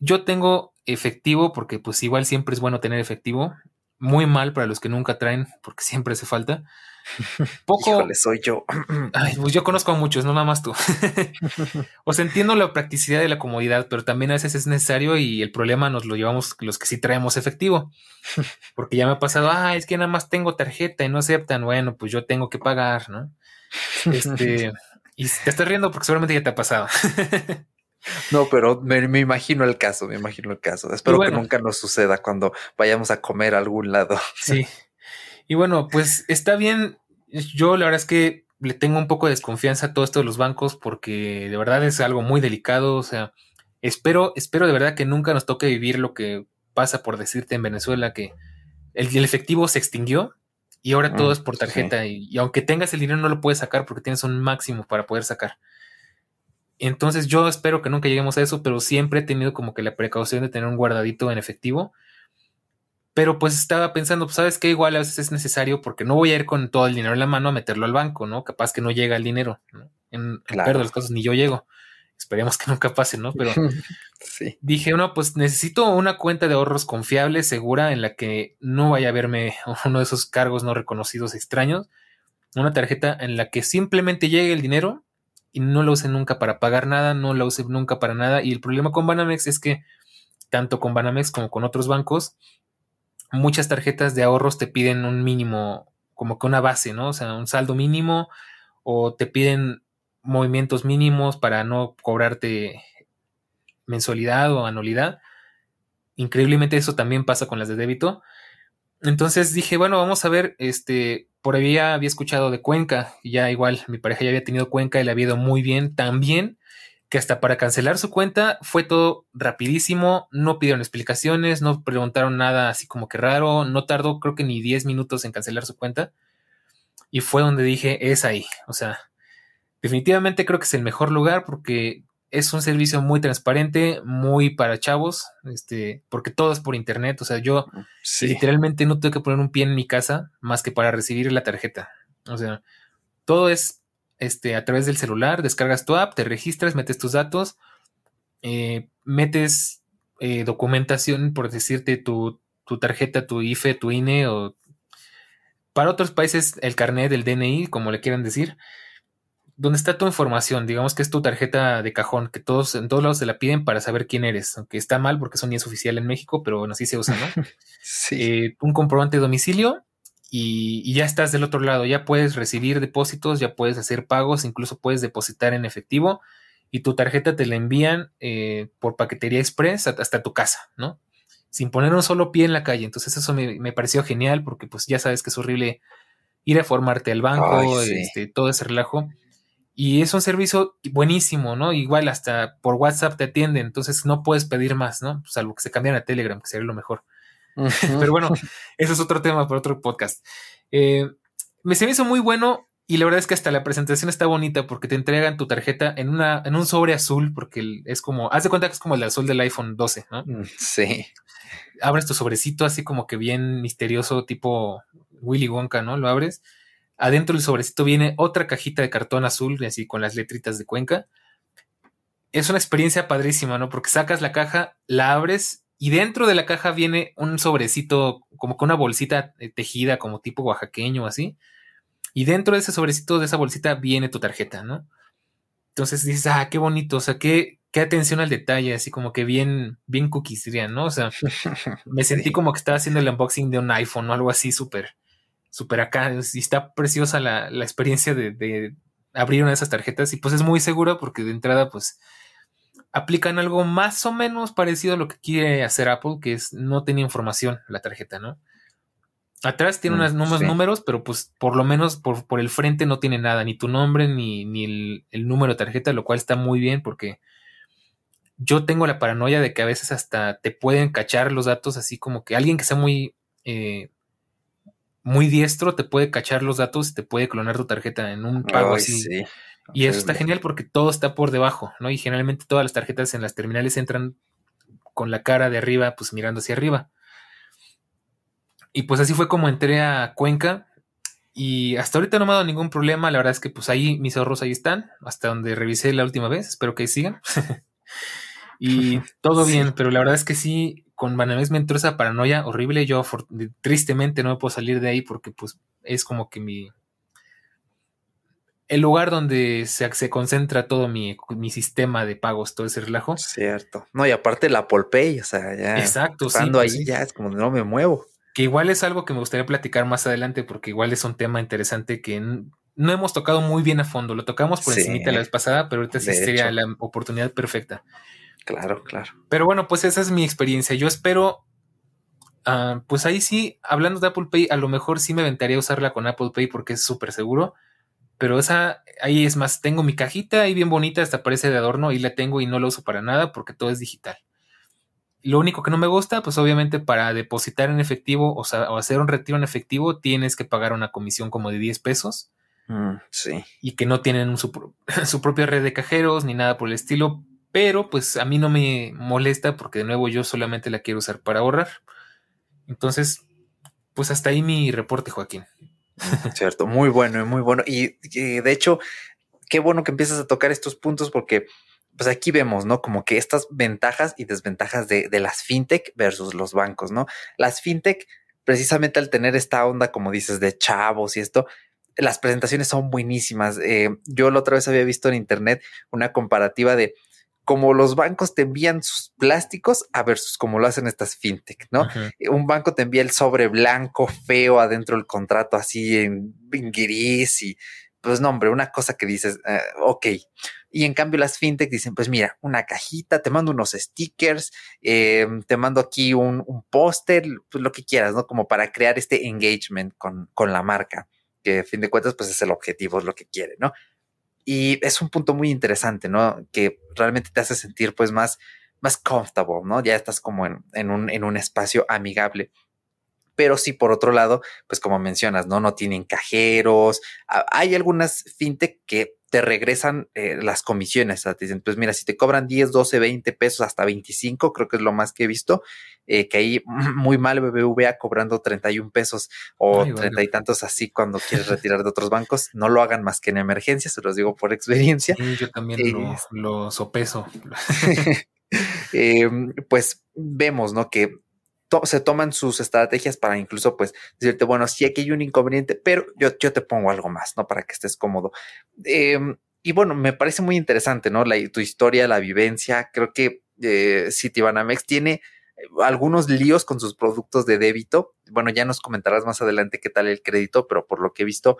Yo tengo efectivo, porque pues igual siempre es bueno tener efectivo. Muy mal para los que nunca traen, porque siempre hace falta. Poco. Híjole, soy yo. Ay, pues yo conozco a muchos, no nada más tú. o sea, entiendo la practicidad y la comodidad, pero también a veces es necesario y el problema nos lo llevamos los que sí traemos efectivo. Porque ya me ha pasado, ah, es que nada más tengo tarjeta y no aceptan. Bueno, pues yo tengo que pagar, ¿no? Este, y te estás riendo porque seguramente ya te ha pasado. No, pero me, imagino el caso, me imagino el caso. Espero que nunca nos suceda cuando vayamos a comer a algún lado. Sí. Y bueno, pues está bien. Yo la verdad es que le tengo un poco de desconfianza a todo esto de los bancos porque de verdad es algo muy delicado. O sea, espero, espero de verdad que nunca nos toque vivir lo que pasa por decirte en Venezuela que el efectivo se extinguió y ahora todo mm, es por tarjeta. Y, aunque tengas el dinero, no lo puedes sacar porque tienes un máximo para poder sacar. Entonces, yo espero que nunca lleguemos a eso, pero siempre he tenido como que la precaución de tener un guardadito en efectivo. Pero pues estaba pensando, pues sabes que igual a veces es necesario porque no voy a ir con todo el dinero en la mano a meterlo al banco, ¿no? Capaz que no llega el dinero. En, claro. de los casos ni yo llego. Esperemos que nunca pase, ¿no? Pero dije, no, pues necesito una cuenta de ahorros confiable, segura, en la que no vaya a verme uno de esos cargos no reconocidos extraños. Una tarjeta en la que simplemente llegue el dinero y no lo use nunca para pagar nada, no la use nunca para nada. Y el problema con Banamex es que, tanto con Banamex como con otros bancos, muchas tarjetas de ahorros te piden un mínimo, como que una base, ¿no? O sea, un saldo mínimo, o te piden movimientos mínimos para no cobrarte mensualidad o anualidad. Increíblemente eso también pasa con las de débito. Entonces dije, bueno, vamos a ver, este, por ahí había escuchado de Cuenca, ya igual mi pareja ya había tenido Cuenca y le había ido muy bien, también que hasta para cancelar su cuenta fue todo rapidísimo, no pidieron explicaciones, no preguntaron nada así como que raro, no tardó creo que ni 10 minutos en cancelar su cuenta. Y fue donde dije, es ahí, o sea, definitivamente creo que es el mejor lugar porque es un servicio muy transparente, muy para chavos, este, porque todo es por internet. O sea, yo literalmente no tengo que poner un pie en mi casa más que para recibir la tarjeta. O sea, todo es este, a través del celular, descargas tu app, te registras, metes tus datos, eh, metes eh, documentación, por decirte, tu, tu, tarjeta, tu IFE, tu INE o para otros países el carnet, el DNI, como le quieran decir donde está tu información, digamos que es tu tarjeta de cajón, que todos en todos lados se la piden para saber quién eres, aunque está mal porque eso ni es oficial en México, pero bueno, así se usa, ¿no? sí. Eh, un comprobante de domicilio y, ya estás del otro lado, ya puedes recibir depósitos, ya puedes hacer pagos, incluso puedes depositar en efectivo y tu tarjeta te la envían eh, por paquetería express hasta tu casa, ¿no? Sin poner un solo pie en la calle. Entonces eso me, me pareció genial porque pues ya sabes que es horrible ir a formarte al banco, este, todo ese relajo. Y es un servicio buenísimo, ¿no? Igual hasta por WhatsApp te atienden, entonces no puedes pedir más, ¿no? Salvo que se cambien a Telegram, que sería lo mejor. Pero bueno, eso es otro tema para otro podcast. Eh, me se me hizo muy bueno y la verdad es que hasta la presentación está bonita porque te entregan tu tarjeta en, una, en un sobre azul, porque es como, haz de cuenta que es como el azul del iPhone 12, ¿no? Mm, sí. Abres tu sobrecito así como que bien misterioso, tipo Willy Wonka, ¿no? Lo abres Adentro del sobrecito viene otra cajita de cartón azul, así con las letritas de Cuenca. Es una experiencia padrísima, ¿no? Porque sacas la caja, la abres y dentro de la caja viene un sobrecito, como con una bolsita eh, tejida, como tipo oaxaqueño, así. Y dentro de ese sobrecito, de esa bolsita, viene tu tarjeta, ¿no? Entonces dices, ah, qué bonito, o sea, qué, qué atención al detalle, así como que bien, bien cookies dirían, ¿no? O sea, me sentí como que estaba haciendo el unboxing de un iPhone o algo así súper, súper acá. Y está preciosa la, la experiencia de, de, abrir una de esas tarjetas y pues es muy seguro porque de entrada pues aplican algo más o menos parecido a lo que quiere hacer Apple, que es no tenía información la tarjeta, ¿no? Atrás tiene mm, unos números, pero pues por lo menos por, por, el frente no tiene nada, ni tu nombre, ni, ni el, el, número de tarjeta, lo cual está muy bien porque yo tengo la paranoia de que a veces hasta te pueden cachar los datos, así como que alguien que sea muy, eh, muy diestro te puede cachar los datos y te puede clonar tu tarjeta en un pago así. Y eso está genial porque todo está por debajo, ¿no? Y generalmente todas las tarjetas en las terminales entran con la cara de arriba, pues mirando hacia arriba. Y pues así fue como entré a Cuenca. Y hasta ahorita no me ha dado ningún problema. La verdad es que pues ahí mis ahorros ahí están. Hasta donde revisé la última vez. Espero que sigan. y todo bien. Pero la verdad es que sí, con Banamex me entró esa paranoia horrible. Yo tristemente no me puedo salir de ahí porque pues es como que mi... El lugar donde se, se concentra todo mi, mi, sistema de pagos, todo ese relajo. Cierto. No, y aparte la Apple Pay, o sea, ya. Exacto, sí. Pues ahí ya es como no me muevo que igual es algo que me gustaría platicar más adelante porque igual es un tema interesante que no hemos tocado muy bien a fondo. Lo tocamos por encima la vez pasada, pero ahorita sí sería la oportunidad perfecta. Claro, claro. Pero bueno, pues esa es mi experiencia. Yo espero, uh, pues ahí sí, hablando de Apple Pay, a lo mejor sí me aventaría a usarla con Apple Pay porque es súper seguro. Pero esa, ahí es más, tengo mi cajita ahí bien bonita, hasta parece de adorno y la tengo y no la uso para nada porque todo es digital. Lo único que no me gusta, pues obviamente para depositar en efectivo o, sea, o hacer un retiro en efectivo tienes que pagar una comisión como de 10 pesos. Mm, sí. Y que no tienen su, su, propia red de cajeros ni nada por el estilo. Pero pues a mí no me molesta porque de nuevo yo solamente la quiero usar para ahorrar. Entonces, pues hasta ahí mi reporte, Joaquín. Cierto, muy bueno, muy bueno. Y, y de hecho, qué bueno que empiezas a tocar estos puntos porque pues aquí vemos, ¿no? Como que estas ventajas y desventajas de, de, las fintech versus los bancos, ¿no? Las fintech, precisamente al tener esta onda, como dices, de chavos y esto, las presentaciones son buenísimas. Eh, yo la otra vez había visto en internet una comparativa de cómo los bancos te envían sus plásticos a versus cómo lo hacen estas fintech, ¿no? Un banco te envía el sobre blanco, feo, adentro del contrato, así en, en gris y pues no, hombre, una cosa que dices, eh, ok. Y en cambio las fintech dicen, pues mira, una cajita, te mando unos stickers, eh, te mando aquí un, un póster, pues lo que quieras, ¿no? Como para crear este engagement con, con la marca, que a fin de cuentas, pues es el objetivo, es lo que quiere, ¿no? Y es un punto muy interesante, ¿no? Que realmente te hace sentir pues más, más comfortable, ¿no? Ya estás como en, en, un, en un espacio amigable pero sí, por otro lado, pues como mencionas, ¿no? No tienen cajeros. Hay algunas fintech que te regresan eh, las comisiones. te dicen, pues mira, si te cobran 10, 12, 20 pesos, hasta 25, creo que es lo más que he visto, eh, que ahí muy mal BBVA cobrando 31 pesos o treinta y tantos así cuando quieres retirar de otros bancos. No lo hagan más que en emergencia, se los digo por experiencia. Sí, yo también lo, lo sopeso. Em, pues vemos, ¿no? Que se toman sus estrategias para incluso pues decirte, bueno, sí aquí hay un inconveniente, pero yo, yo te pongo algo más, ¿no? Para que estés cómodo. Em, y bueno, me parece muy interesante, ¿no? La, tu historia, la vivencia, creo que eh, Citibanamex tiene eh, algunos líos con sus productos de débito. Bueno, ya nos comentarás más adelante qué tal el crédito, pero por lo que he visto,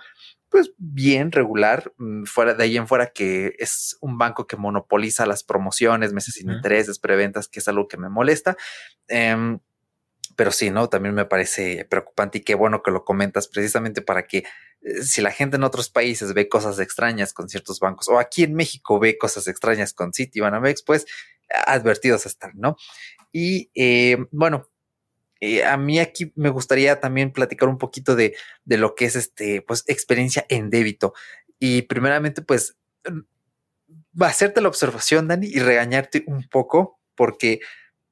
pues bien, regular. Mm, fuera de ahí en fuera que es un banco que monopoliza las promociones, meses sin intereses, preventas, que es algo que me molesta. Eh, pero sí, ¿no? También me parece preocupante y qué bueno que lo comentas precisamente para que eh, si la gente en otros países ve cosas extrañas con ciertos bancos o aquí en México ve cosas extrañas con Citibanamex, pues advertidos están, ¿no? Y eh, bueno, eh, a mí aquí me gustaría también platicar un poquito de, de lo que es este, pues, experiencia en débito. Y primeramente, pues, va a hacerte la observación, Dani, y regañarte un poco, porque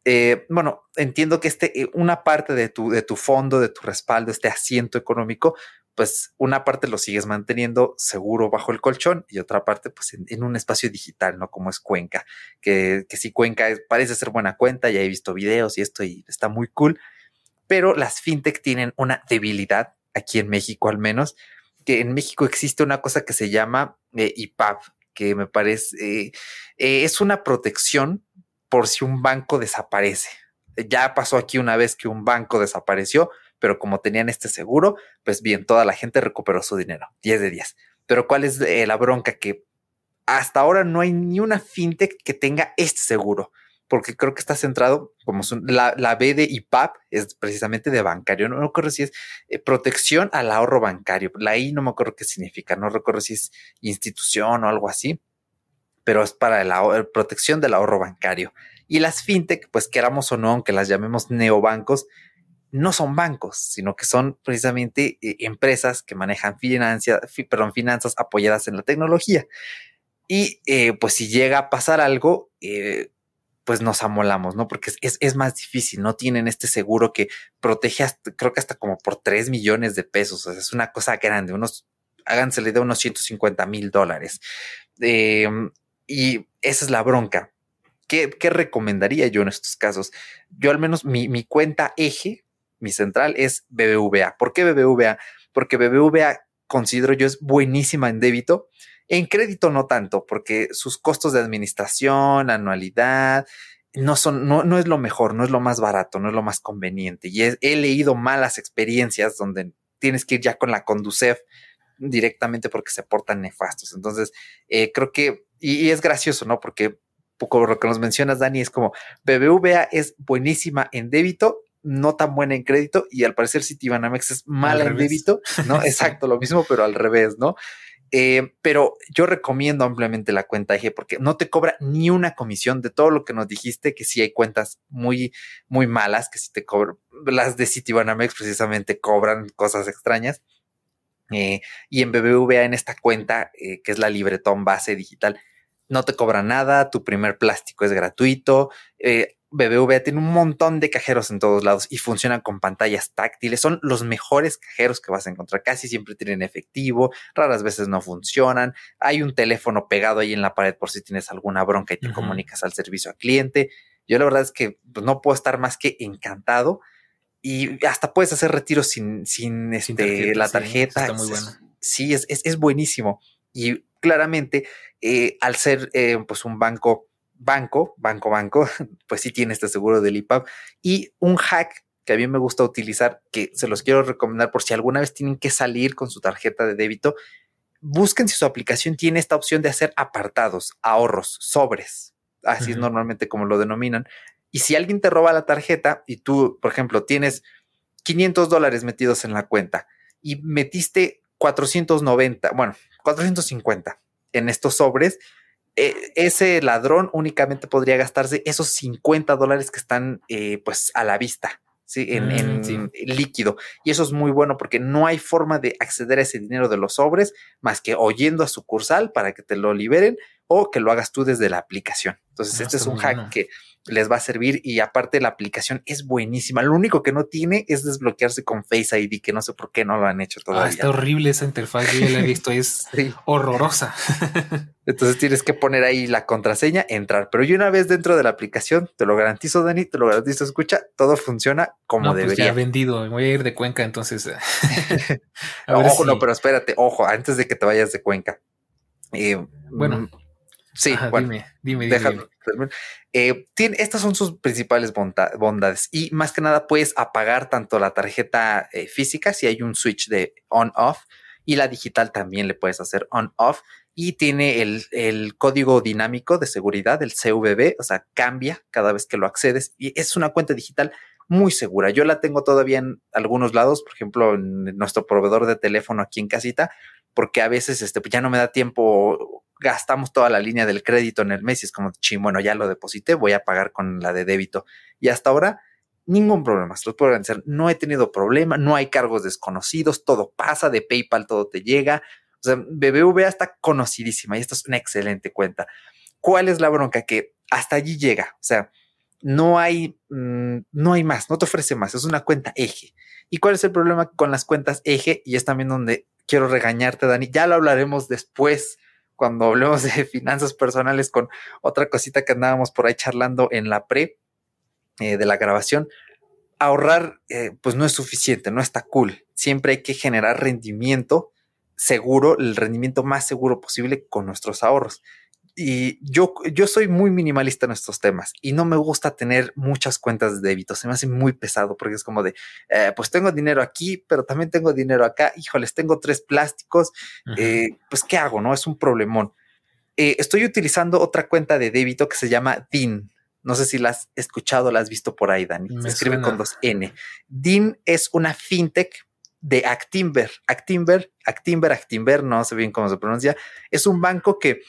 eh, bueno, entiendo que este, eh, una parte de tu, de tu fondo, de tu respaldo, este asiento económico, pues una parte lo sigues manteniendo seguro bajo el colchón y otra parte pues en, un espacio digital, ¿no? Como es Cuenca, que, que Cuenca parece ser buena cuenta, ya he visto videos y esto y está muy cool, pero las fintech tienen una debilidad, aquí en México al menos, que en México existe una cosa que se llama eh, IPAP, que me parece eh, es una protección por si un banco desaparece. Ya pasó aquí una vez que un banco desapareció, pero como tenían este seguro, pues bien, toda la gente recuperó su dinero, 10 de 10. Pero ¿cuál es eh, la bronca? Que hasta ahora no hay ni una fintech que tenga este seguro, porque creo que está centrado, como la, la, B de IPAP es precisamente de bancario, no me acuerdo si es eh, protección al ahorro bancario, la I no me acuerdo qué significa, no recuerdo si es institución o algo así, pero es para la protección del ahorro bancario. Y las fintech, pues queramos o no, aunque las llamemos neobancos, no son bancos, sino que son precisamente eh, empresas que manejan financia, perdón, finanzas apoyadas en la tecnología. Y eh, pues si llega a pasar algo, eh, pues nos amolamos, ¿no? Porque es, más difícil, no tienen este seguro que protege creo que hasta como por 3 millones de pesos, o sea, es una cosa grande, unos, háganse de unos 150 mil dólares. Em, y esa es la bronca. ¿Qué, ¿Qué, recomendaría yo en estos casos? Yo al menos mi, mi cuenta eje mi central es BBVA. ¿Por qué BBVA? Porque BBVA considero yo es buenísima en débito. En crédito no tanto, porque sus costos de administración, anualidad, no son, no, no es lo mejor, no es lo más barato, no es lo más conveniente. Y he, leído malas experiencias donde tienes que ir ya con la Conducef directamente porque se portan nefastos. Entonces, eh, creo que, y, y, es gracioso, ¿no? Porque poco lo que nos mencionas, Dani, es como BBVA es buenísima en débito no tan buena en crédito y al parecer Citibanamex es mala en débito, ¿no? Exacto, lo mismo, pero al revés, ¿no? Eh, pero yo recomiendo ampliamente la cuenta Eje porque no te cobra ni una comisión de todo lo que nos dijiste, que sí hay cuentas muy, muy malas, que sí te cobran, las de Citibanamex precisamente cobran cosas extrañas. Eh, y en BBVA en esta cuenta, eh, que es la libretón base digital, no te cobra nada, tu primer plástico es gratuito, BBVA tiene un montón de cajeros en todos lados y funcionan con pantallas táctiles. Son los mejores cajeros que vas a encontrar. Casi siempre tienen efectivo, raras veces no funcionan. Hay un teléfono pegado ahí en la pared por si tienes alguna bronca y te comunicas al servicio al cliente. Yo la verdad es que pues, no puedo estar más que encantado y hasta puedes hacer retiros sin, sin, este, la tarjeta. está muy bueno. Sí, es, es, buenísimo. Y claramente, eh, al ser eh, pues un banco banco, banco, banco, pues sí tiene este seguro del IPAP. Y un hack que a mí me gusta utilizar, que se los quiero recomendar por si alguna vez tienen que salir con su tarjeta de débito, busquen si su aplicación tiene esta opción de hacer apartados, ahorros, sobres. Así es normalmente como lo denominan. Y si alguien te roba la tarjeta y tú, por ejemplo, tienes 500 dólares metidos en la cuenta y metiste 490, bueno, 450 en estos sobres, e, ese ladrón únicamente podría gastarse esos 50 dólares que están eh, pues a la vista. ¿sí? En, mm, líquido. Y eso es muy bueno porque no hay forma de acceder a ese dinero de los sobres más que oyendo a sucursal para que te lo liberen o que lo hagas tú desde la aplicación. Entonces, ah, este es un hack que les va a servir y aparte la aplicación es buenísima. Lo único que no tiene es desbloquearse con Face ID, que no sé por qué no lo han hecho ah, todavía. está horrible esa interfaz, yo ya la he visto, es horrorosa. Entonces tienes que poner ahí la contraseña, entrar. Pero yo una vez dentro de la aplicación, te lo garantizo, Dani, te lo garantizo, escucha, todo funciona como no, pues debería. ya vendido, voy a ir de Cuenca, entonces. ojo, no, pero espérate, ojo, antes de que te vayas de Cuenca. Eh, bueno, Sí, bueno, dime, dime, déjame. Eh, tiene, estas son sus principales bondades y más que nada puedes apagar tanto la tarjeta eh, física si hay un switch de on-off y la digital también le puedes hacer on-off y tiene el, el, código dinámico de seguridad, el CVB, o sea, cambia cada vez que lo accedes y es una cuenta digital muy segura. Yo la tengo todavía en algunos lados, por ejemplo, en nuestro proveedor de teléfono aquí en casita, porque a veces este, pues ya no me da tiempo gastamos toda la línea del crédito en el mes y es como, ching, bueno, ya lo deposité, voy a pagar con la de débito. Y hasta ahora, ningún problema, se los puedo agradecer. No he tenido problema, no hay cargos desconocidos, todo pasa, de PayPal todo te llega. O sea, BBVA está conocidísima y esta es una excelente cuenta. ¿Cuál es la bronca? Que hasta allí llega. O sea, no hay, mm, no hay más, no te ofrece más. Es una cuenta eje. ¿Y cuál es el problema con las cuentas eje? Y es también donde quiero regañarte, Dani. Ya lo hablaremos después cuando hablemos de finanzas personales con otra cosita que andábamos por ahí charlando en la pre eh, de la grabación, ahorrar eh, pues no es suficiente, no está cool. Siempre hay que generar rendimiento seguro, el rendimiento más seguro posible con nuestros ahorros. Y yo, yo soy muy minimalista en estos temas y no me gusta tener muchas cuentas de débito. Se me hace muy pesado porque es como de, eh, pues tengo dinero aquí, pero también tengo dinero acá. Híjoles, tengo tres plásticos. Eh, pues, ¿qué hago? No es un problemón. Eh, estoy utilizando otra cuenta de débito que se llama DIN. No sé si la has escuchado, la has visto por ahí, Dani. se escribe con dos N. DIN es una fintech de Actimber. Actimber, Actimber, Actimber, no sé bien cómo se pronuncia. Es un banco que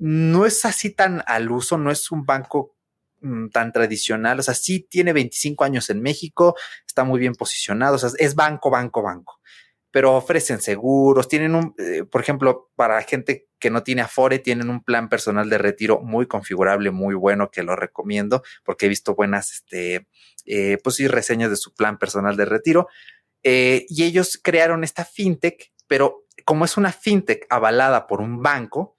no es así tan al uso, no es un banco mm, tan tradicional, o sea, sí tiene 25 años en México, está muy bien posicionado, o sea, es banco, banco, banco, pero ofrecen seguros, tienen un, eh, por ejemplo, para gente que no tiene Afore, tienen un plan personal de retiro muy configurable, muy bueno, que lo recomiendo, porque he visto buenas, este, eh, pues sí, reseñas de su plan personal de retiro, eh, y ellos crearon esta fintech, pero como es una fintech avalada por un banco,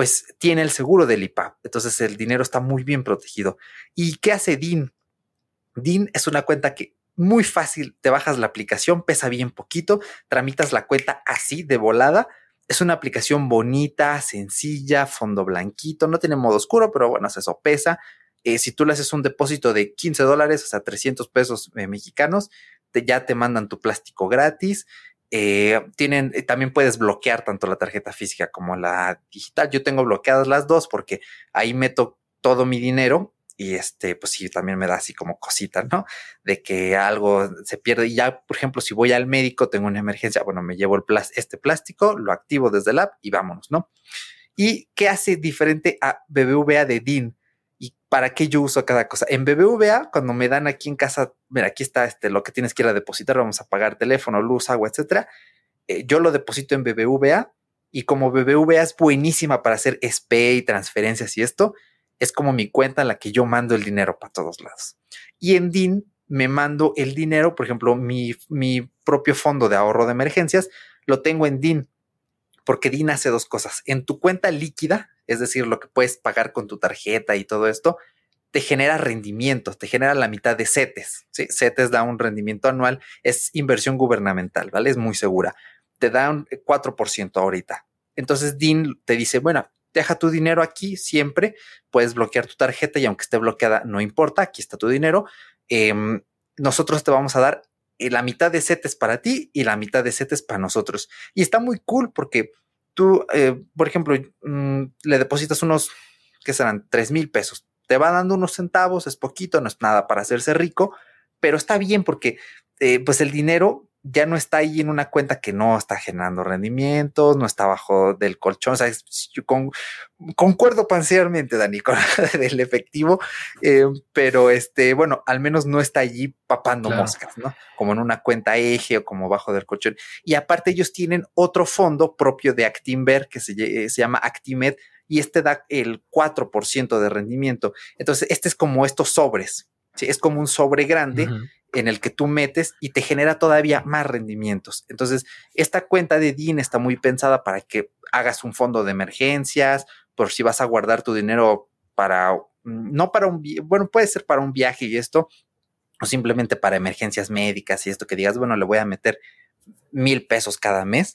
pues tiene el seguro del IPAP. Entonces el dinero está muy bien protegido. ¿Y qué hace DIN? DIN es una cuenta que muy fácil, te bajas la aplicación, pesa bien poquito, tramitas la cuenta así de volada. Es una aplicación bonita, sencilla, fondo blanquito, no tiene modo oscuro, pero bueno, eso pesa. Eh, si tú le haces un depósito de 15 dólares, o sea, 300 pesos eh, mexicanos, te, ya te mandan tu plástico gratis. Eh, tienen, eh, también puedes bloquear tanto la tarjeta física como la digital. Yo tengo bloqueadas las dos porque ahí meto todo mi dinero y este, pues sí, también me da así como cosita, ¿no? De que algo se pierde. Y ya, por ejemplo, si voy al médico, tengo una emergencia, bueno, me llevo el este plástico, lo activo desde el app y vámonos, ¿no? ¿Y qué hace diferente a BBVA de DIN? Y para qué yo uso cada cosa. En BBVA, cuando me dan aquí en casa, mira, aquí está este, lo que tienes que ir a depositar, vamos a pagar teléfono, luz, agua, etcétera. Eh, yo lo deposito en BBVA y como BBVA es buenísima para hacer SPAY, transferencias y esto, es como mi cuenta en la que yo mando el dinero para todos lados. Y en DIN me mando el dinero, por ejemplo, mi, mi propio fondo de ahorro de emergencias, lo tengo en DIN porque DIN hace dos cosas. En tu cuenta líquida, es decir, lo que puedes pagar con tu tarjeta y todo esto, te genera rendimientos, te genera la mitad de CETES. ¿sí? CETES da un rendimiento anual, es inversión gubernamental, ¿vale? Es muy segura. Te da un 4% ahorita. Entonces DIN te dice, bueno, deja tu dinero aquí siempre, puedes bloquear tu tarjeta y aunque esté bloqueada, no importa, aquí está tu dinero. Em, nosotros te vamos a dar la mitad de CETES para ti y la mitad de CETES para nosotros. Y está muy cool porque tú, eh, por ejemplo, mm, le depositas unos, que serán? Tres mil pesos. Te va dando unos centavos, es poquito, no es nada para hacerse rico, pero está bien porque eh, pues el dinero ya no está ahí en una cuenta que no está generando rendimientos, no está bajo del colchón. O sea, con, concuerdo parcialmente, Dani, con del efectivo, eh, pero este, bueno, al menos no está allí papando moscas, ¿no? Como en una cuenta eje o como bajo del colchón. Y aparte, ellos tienen otro fondo propio de Actimber que se, se llama Actimed y este da el 4% de rendimiento. Entonces, este es como estos sobres. ¿sí? Es como un sobre grande en el que tú metes y te genera todavía más rendimientos. Entonces, esta cuenta de DIN está muy pensada para que hagas un fondo de emergencias, por si vas a guardar tu dinero para, mm, no para un, bueno, puede ser para un viaje y esto, o simplemente para emergencias médicas y esto que digas, bueno, le voy a meter mil pesos cada mes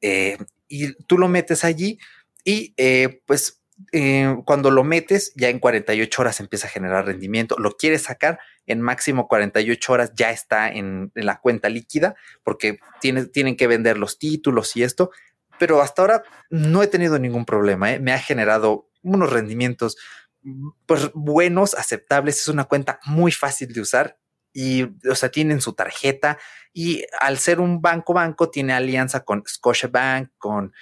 eh, y tú lo metes allí y eh, pues eh, cuando lo metes, ya en 48 horas empieza a generar rendimiento. Lo quieres sacar en máximo 48 horas, ya está en, la cuenta líquida, porque tienen que vender los títulos y esto. Pero hasta ahora no he tenido ningún problema. ¿eh? Me ha generado unos rendimientos pues, buenos, aceptables. Es una cuenta muy fácil de usar y, o sea, tienen su tarjeta y al ser un banco banco tiene alianza con Scotiabank, con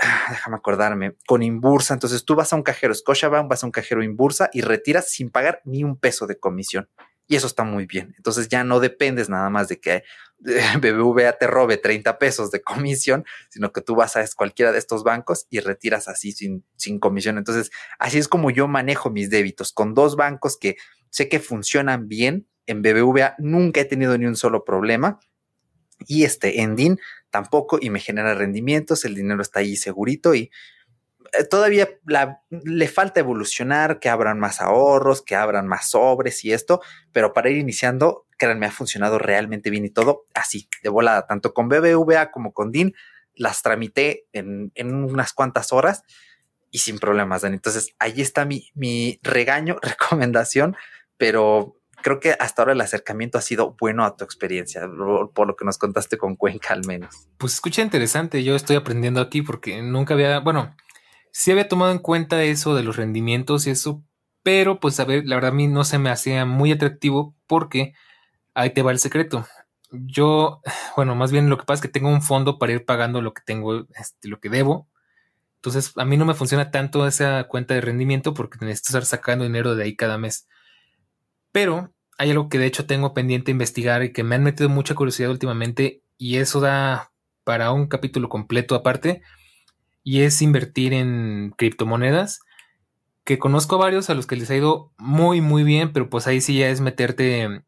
Ah, déjame acordarme, con Inbursa. Entonces tú vas a un cajero Scotiabank, vas a un cajero Inbursa y retiras sin pagar ni un peso de comisión. Y eso está muy bien. Entonces ya no dependes nada más de que BBVA te robe 30 pesos de comisión, sino que tú vas a cualquiera de estos bancos y retiras así sin, sin comisión. Entonces así es como yo manejo mis débitos con dos bancos que sé que funcionan bien. En BBVA nunca he tenido ni un solo problema. Y este, en DIN tampoco y me genera rendimientos, el dinero está ahí segurito y eh, todavía le falta evolucionar, que abran más ahorros, que abran más sobres y esto, pero para ir iniciando, créanme, ha funcionado realmente bien y todo así, de volada, tanto con BBVA como con DIN. las tramité en, unas cuantas horas y sin problemas, Dani. Entonces, ahí está mi, mi regaño, recomendación, pero creo que hasta ahora el acercamiento ha sido bueno a tu experiencia, por lo que nos contaste con Cuenca al menos. Pues escucha interesante, yo estoy aprendiendo aquí porque nunca había, bueno, sí había tomado en cuenta eso de los rendimientos y eso, pero pues a ver, la verdad a mí no se me hacía muy atractivo porque ahí te va el secreto. Yo, bueno, más bien lo que pasa es que tengo un fondo para ir pagando lo que tengo, este, lo que debo. Entonces, a mí no me funciona tanto esa cuenta de rendimiento porque necesito estar sacando dinero de ahí cada mes. Pero hay algo que de hecho tengo pendiente investigar y que me han metido mucha curiosidad últimamente y eso da para un capítulo completo aparte y es invertir en criptomonedas que conozco varios a los que les ha ido muy muy bien pero pues ahí sí ya es meterte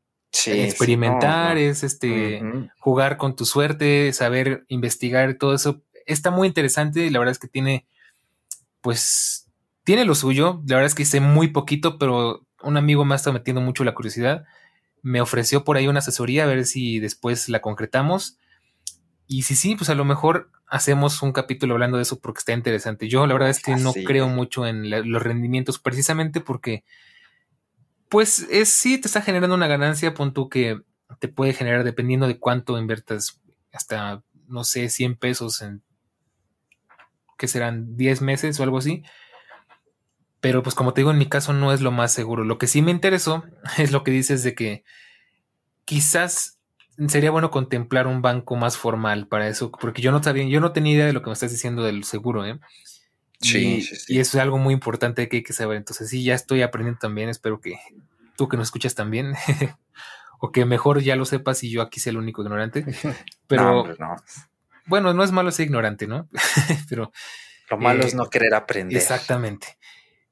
experimentar es este jugar con tu suerte saber investigar todo eso. Está muy interesante y la verdad es que tiene pues tiene lo suyo. La verdad es que hice muy poquito pero un amigo me ha estado metiendo mucho la curiosidad. Me ofreció por ahí una asesoría a ver si después la concretamos. Y si sí, pues a lo mejor hacemos un capítulo hablando de eso porque está interesante. Yo la verdad es que no creo mucho en los rendimientos precisamente porque, pues es, sí te está generando una ganancia, punto que te puede generar dependiendo de cuánto inviertas hasta, no sé, 100 pesos en, que serán 10 meses o algo así. Pero pues como te digo, en mi caso no es lo más seguro. Lo que sí me interesó es lo que dices de que quizás sería bueno contemplar un banco más formal para eso, porque yo no sabía, yo no tenía idea de lo que me estás diciendo del seguro, ¿eh? Sí, y, sí, sí. y eso es algo muy importante que hay que saber. Entonces sí, ya estoy aprendiendo también. Espero que tú que nos escuchas también, o que mejor ya lo sepas y yo aquí sea el único ignorante. Pero bueno, no es malo ser ignorante, ¿no? Pero lo malo es eh, no querer aprender. Exactamente.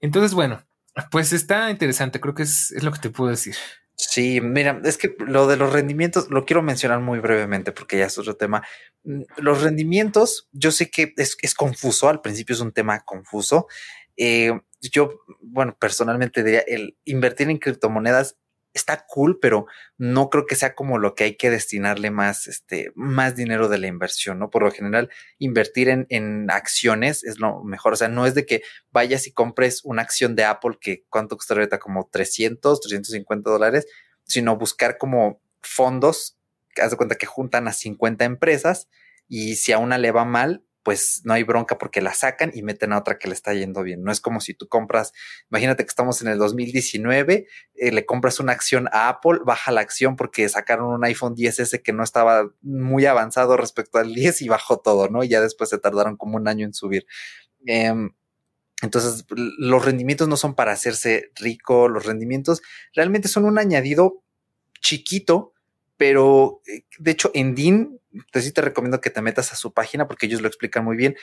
Entonces, bueno, pues está interesante, creo que es, lo que te puedo decir. Sí, mira, es que lo de los rendimientos lo quiero mencionar muy brevemente porque ya es otro tema. Mm, los rendimientos, yo sé que es, confuso, al principio es un tema confuso. Eh, yo, bueno, personalmente diría, el invertir en criptomonedas está cool, pero no creo que sea como lo que hay que destinarle más, este, más dinero de la inversión, ¿no? Por lo general, invertir en, en acciones es lo mejor. O sea, no es de que vayas y compres una acción de Apple que cuánto cuesta ahorita como 300, 350 dólares, sino buscar como fondos, haz de cuenta que juntan a 50 empresas y si a una le va mal, pues no hay bronca porque la sacan y meten a otra que le está yendo bien. No es como si tú compras, imagínate que estamos en el 2019, eh, le compras una acción a Apple, baja la acción porque sacaron un iPhone 10S que no estaba muy avanzado respecto al 10 y bajó todo, ¿no? Y ya después se tardaron como un año en subir. Em, entonces, los rendimientos no son para hacerse rico, los rendimientos realmente son un añadido chiquito, pero eh, de hecho en DIN entonces sí te recomiendo que te metas a su página porque ellos lo explican muy bien.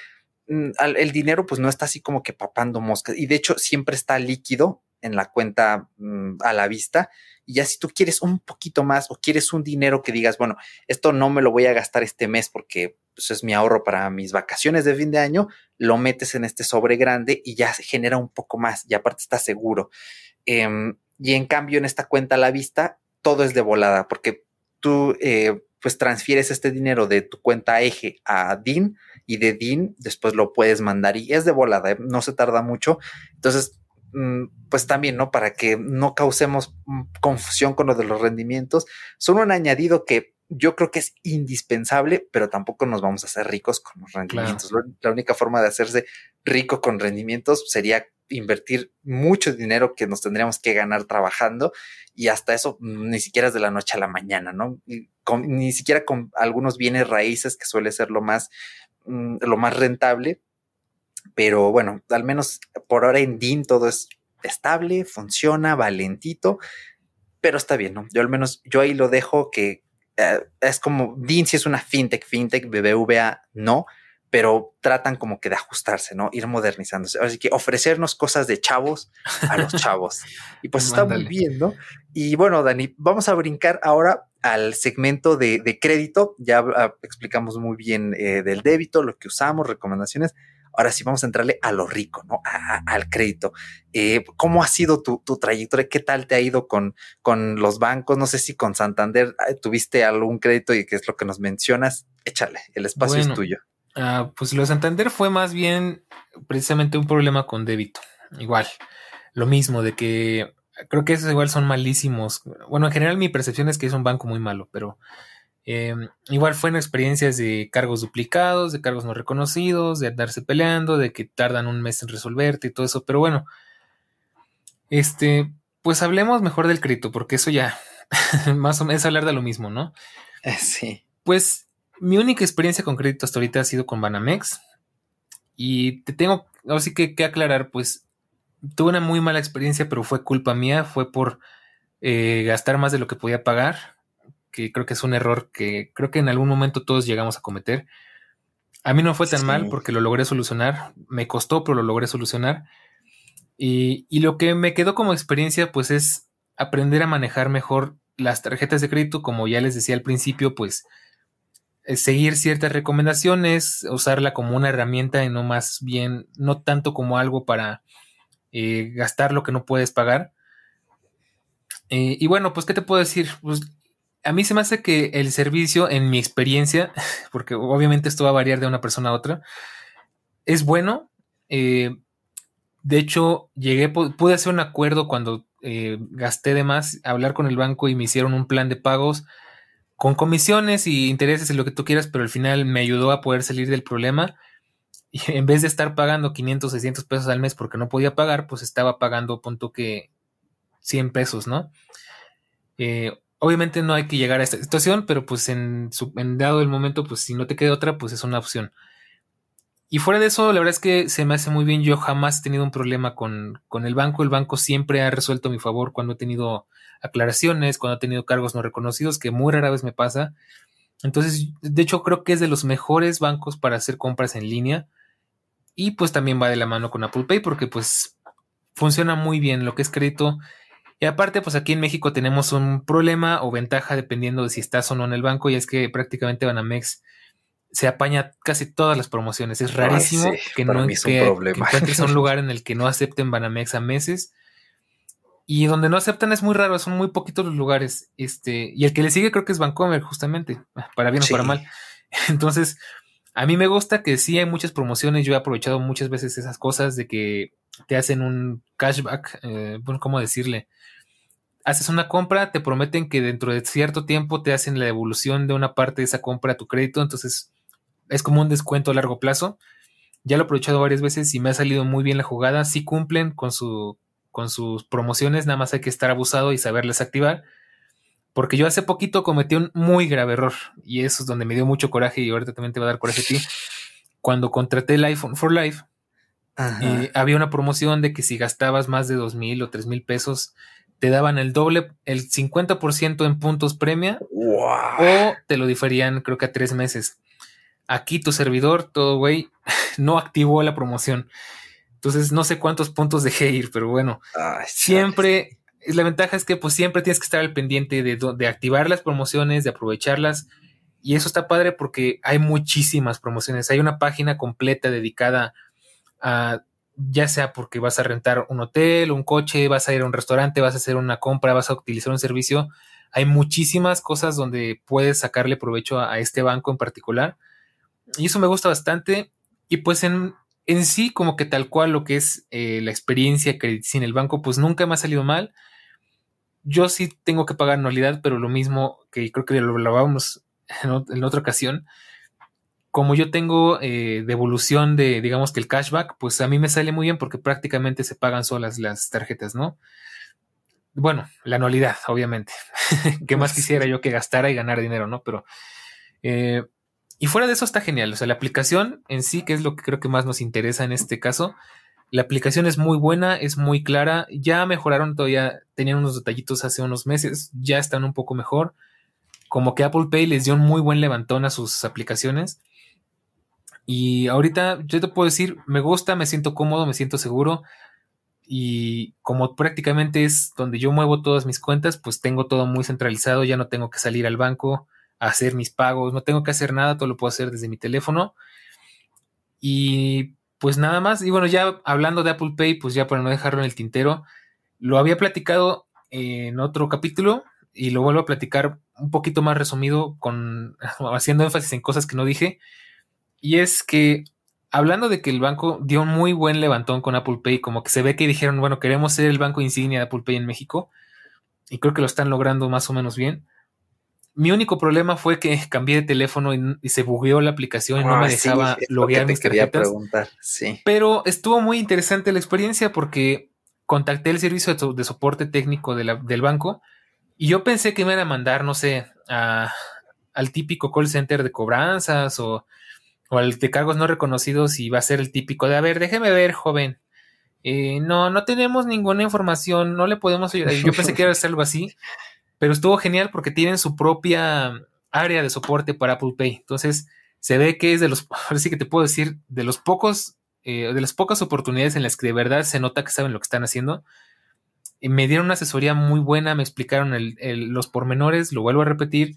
Mm, el dinero pues no está así como que papando moscas y de hecho siempre está líquido en la cuenta mm, a la vista y ya si tú quieres un poquito más o quieres un dinero que digas, bueno, esto no me lo voy a gastar este mes porque pues, es mi ahorro para mis vacaciones de fin de año, lo metes en este sobre grande y ya se genera un poco más y aparte está seguro. Em, y en cambio en esta cuenta a la vista todo es de volada porque tú eh, pues transfieres este dinero de tu cuenta eje a DIN y de DIN después lo puedes mandar y es de volada, ¿eh? no se tarda mucho. Entonces, mm, pues también, ¿no? Para que no causemos mm, confusión con lo de los rendimientos, son un añadido que yo creo que es indispensable, pero tampoco nos vamos a hacer ricos con los rendimientos. La única forma de hacerse rico con rendimientos sería invertir mucho dinero que nos tendríamos que ganar trabajando y hasta eso mm, ni siquiera es de la noche a la mañana, ¿no? Ni siquiera con algunos bienes raíces que suele ser lo más, mm, lo más rentable, pero bueno, al menos por ahora en DIN todo es estable, funciona, valentito, pero está bien, ¿no? Yo al menos, yo ahí lo dejo que eh, es como DIN si es una fintech, fintech, BBVA no, pero tratan como que de ajustarse, ¿no? Ir modernizándose. Así que ofrecernos cosas de chavos a los chavos. y pues está muy bien, ¿no? Y bueno, Dani, vamos a brincar ahora al segmento de, crédito. Ya ah, explicamos muy bien eh, del débito, lo que usamos, recomendaciones. Ahora sí vamos a entrarle a lo rico, ¿no? al crédito. Eh, ¿Cómo ha sido tu, trayectoria? ¿Qué tal te ha ido con, con los bancos? No sé si con Santander ah, tuviste algún crédito y qué es lo que nos mencionas. Échale, el espacio es tuyo. Ah, pues lo de Santander fue más bien precisamente un problema con débito. Igual, lo mismo, de que creo que esos igual son malísimos. Bueno, en general mi percepción es que es un banco muy malo, pero em, igual fueron experiencias de cargos duplicados, de cargos no reconocidos, de andarse peleando, de que tardan un mes en resolverte y todo eso. Pero bueno, este, pues hablemos mejor del crédito, porque eso ya más o menos es hablar de lo mismo, ¿no? Sí. Pues mi única experiencia con crédito hasta ahorita ha sido con Banamex. Y te tengo así que, que aclarar, pues tuve una muy mala experiencia, pero fue culpa mía, fue por eh, gastar más de lo que podía pagar, que creo que es un error que creo que en algún momento todos llegamos a cometer. A mí no fue tan mal porque lo logré solucionar, me costó, pero lo logré solucionar. Y, y, lo que me quedó como experiencia, pues es aprender a manejar mejor las tarjetas de crédito, como ya les decía al principio, pues seguir ciertas recomendaciones, usarla como una herramienta y no más bien, no tanto como algo para eh, gastar lo que no puedes pagar. Eh, y bueno, pues, ¿qué te puedo decir? Pues a mí se me hace que el servicio, en mi experiencia, porque obviamente esto va a variar de una persona a otra, es bueno. de hecho, llegué, pude hacer un acuerdo cuando gasté de más, hablar con el banco y me hicieron un plan de pagos con comisiones y intereses y lo que tú quieras, pero al final me ayudó a poder salir del problema. Y en vez de estar pagando 500, 600 pesos al mes porque no podía pagar, pues estaba pagando, punto que 100 pesos, ¿no? Eh, obviamente no hay que llegar a esta situación, pero pues en, en, dado el momento, pues si no te queda otra, pues es una opción. Y fuera de eso, la verdad es que se me hace muy bien. Yo jamás he tenido un problema con, con el banco. El banco siempre ha resuelto a mi favor cuando he tenido aclaraciones, cuando ha tenido cargos no reconocidos, que muy rara vez me pasa. Entonces, de hecho, creo que es de los mejores bancos para hacer compras en línea. Y pues también va de la mano con Apple Pay porque pues funciona muy bien lo que es crédito. Y aparte, pues aquí en México tenemos un problema o ventaja dependiendo de si estás o no en el banco y es que prácticamente Banamex se apaña casi todas las promociones. Es rarísimo que no que, encuentres un lugar en el que no acepten Banamex a meses. Y donde no aceptan es muy raro, son muy poquitos los lugares. Este, y el que le sigue creo que es Vancomer, justamente, para bien o para mal. Entonces, a mí me gusta que sí hay muchas promociones. Yo he aprovechado muchas veces esas cosas de que te hacen un cashback, eh, bueno, ¿cómo decirle? Haces una compra, te prometen que dentro de cierto tiempo te hacen la devolución de una parte de esa compra a tu crédito. Entonces, es como un descuento a largo plazo. Ya lo he aprovechado varias veces y me ha salido muy bien la jugada. Sí cumplen con, su, con sus promociones, nada más hay que estar abusado y saberles activar. Porque yo hace poquito cometí un muy grave error y eso es donde me dio mucho coraje y ahorita también te va a dar coraje a ti. Cuando contraté el iPhone for Life, eh, había una promoción de que si gastabas más de dos mil o tres mil pesos, te daban el doble, el 50% en puntos premia o te lo diferían creo que a tres meses. Aquí tu servidor, todo güey, no activó la promoción. Entonces no sé cuántos puntos dejé ir, pero bueno, siempre, la ventaja es que pues siempre tienes que estar al pendiente de, de activar las promociones, de aprovecharlas. Y eso está padre porque hay muchísimas promociones. Hay una página completa dedicada a ya sea porque vas a rentar un hotel, un coche, vas a ir a un restaurante, vas a hacer una compra, vas a utilizar un servicio. Hay muchísimas cosas donde puedes sacarle provecho a este banco en particular. Y eso me gusta bastante. Y pues en, en sí, como que tal cual lo que es eh, la experiencia sin el banco, pues nunca me ha salido mal. Yo sí tengo que pagar anualidad, pero lo mismo que creo que lo hablábamos en, otra ocasión. Como yo tengo eh, devolución de, digamos que el cashback, pues a mí me sale muy bien porque prácticamente se pagan solas las tarjetas, ¿no? Bueno, la anualidad, obviamente. ¿Qué más quisiera yo que gastara y ganar dinero, no? Pero eh, y fuera de eso está genial. O sea, la aplicación en sí, que es lo que creo que más nos interesa en este caso, la aplicación es muy buena, es muy clara. Ya mejoraron todavía, tenían unos detallitos hace unos meses, ya están un poco mejor. Como que Apple Pay les dio un muy buen levantón a sus aplicaciones. Y ahorita yo te puedo decir, me gusta, me siento cómodo, me siento seguro. Y como prácticamente es donde yo muevo todas mis cuentas, pues tengo todo muy centralizado, ya no tengo que salir al banco hacer mis pagos, no tengo que hacer nada, todo lo puedo hacer desde mi teléfono. Y pues nada más, y bueno, ya hablando de Apple Pay, pues ya para no dejarlo en el tintero, lo había platicado en otro capítulo y lo vuelvo a platicar un poquito más resumido con haciendo énfasis en cosas que no dije. Y es que hablando de que el banco dio un muy buen levantón con Apple Pay, como que se ve que dijeron, bueno, queremos ser el banco insignia de Apple Pay en México, y creo que lo están logrando más o menos bien. Mi único problema fue que cambié de teléfono y, se bugueó la aplicación y no me ah, dejaba loguear mis preguntar. Sí. Pero estuvo muy interesante la experiencia porque contacté el servicio de, soporte técnico del banco y yo pensé que me iban a mandar, no sé, al típico call center de cobranzas o, o, al de cargos no reconocidos y va a ser el típico de, a ver, déjeme ver, joven. Eh, no, no tenemos ninguna información, no le podemos ayudar. Yo pensé que iba a ser algo así pero estuvo genial porque tienen su propia área de soporte para Apple Pay. Entonces, se ve que es de los, ahora sí que te puedo decir, de los pocos, eh, de las pocas oportunidades en las que de verdad se nota que saben lo que están haciendo. Me dieron una asesoría muy buena, me explicaron los pormenores, lo vuelvo a repetir,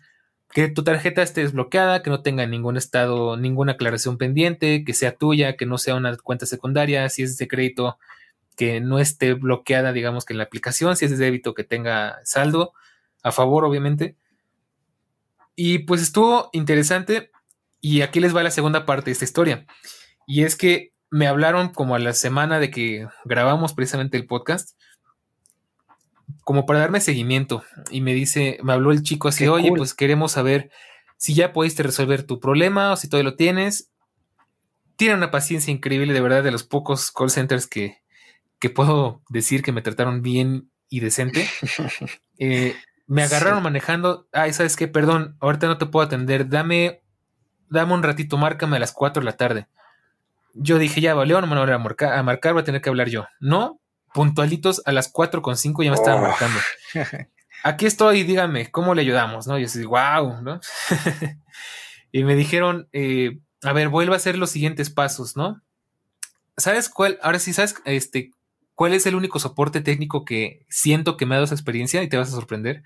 que tu tarjeta esté desbloqueada, que no tenga ningún estado, ninguna aclaración pendiente, que sea tuya, que no sea una cuenta secundaria, si es de crédito, que no esté bloqueada, digamos que en la aplicación, si es de débito, que tenga saldo a favor, obviamente. Y pues estuvo interesante. Y aquí les va la segunda parte de esta historia. Y es que me hablaron como a la semana de que grabamos precisamente el podcast, como para darme seguimiento. Y me dice, me habló el chico así, oye, pues queremos saber si ya pudiste resolver tu problema o si todavía lo tienes. Tiene una paciencia increíble, de verdad, de los pocos call centers que, que puedo decir que me trataron bien y decente. Eh, me agarraron manejando. Ay, ¿sabes qué? Perdón, ahorita no te puedo atender. Dame, dame un ratito, márcame a las 4 de la tarde. Yo dije, ya valió, no me voy a marcar, a marcar, voy a tener que hablar yo. No, puntualitos a las 4 con 5 ya me estaban oh. marcando. Aquí estoy, dígame, ¿cómo le ayudamos? ¿No? Y yo así, wow, ¿no? y me dijeron, eh, a ver, vuelva a hacer los siguientes pasos, ¿no? ¿Sabes cuál? Ahora sí, ¿sabes este, ¿Cuál es el único soporte técnico que siento que me ha dado esa experiencia y te vas a sorprender?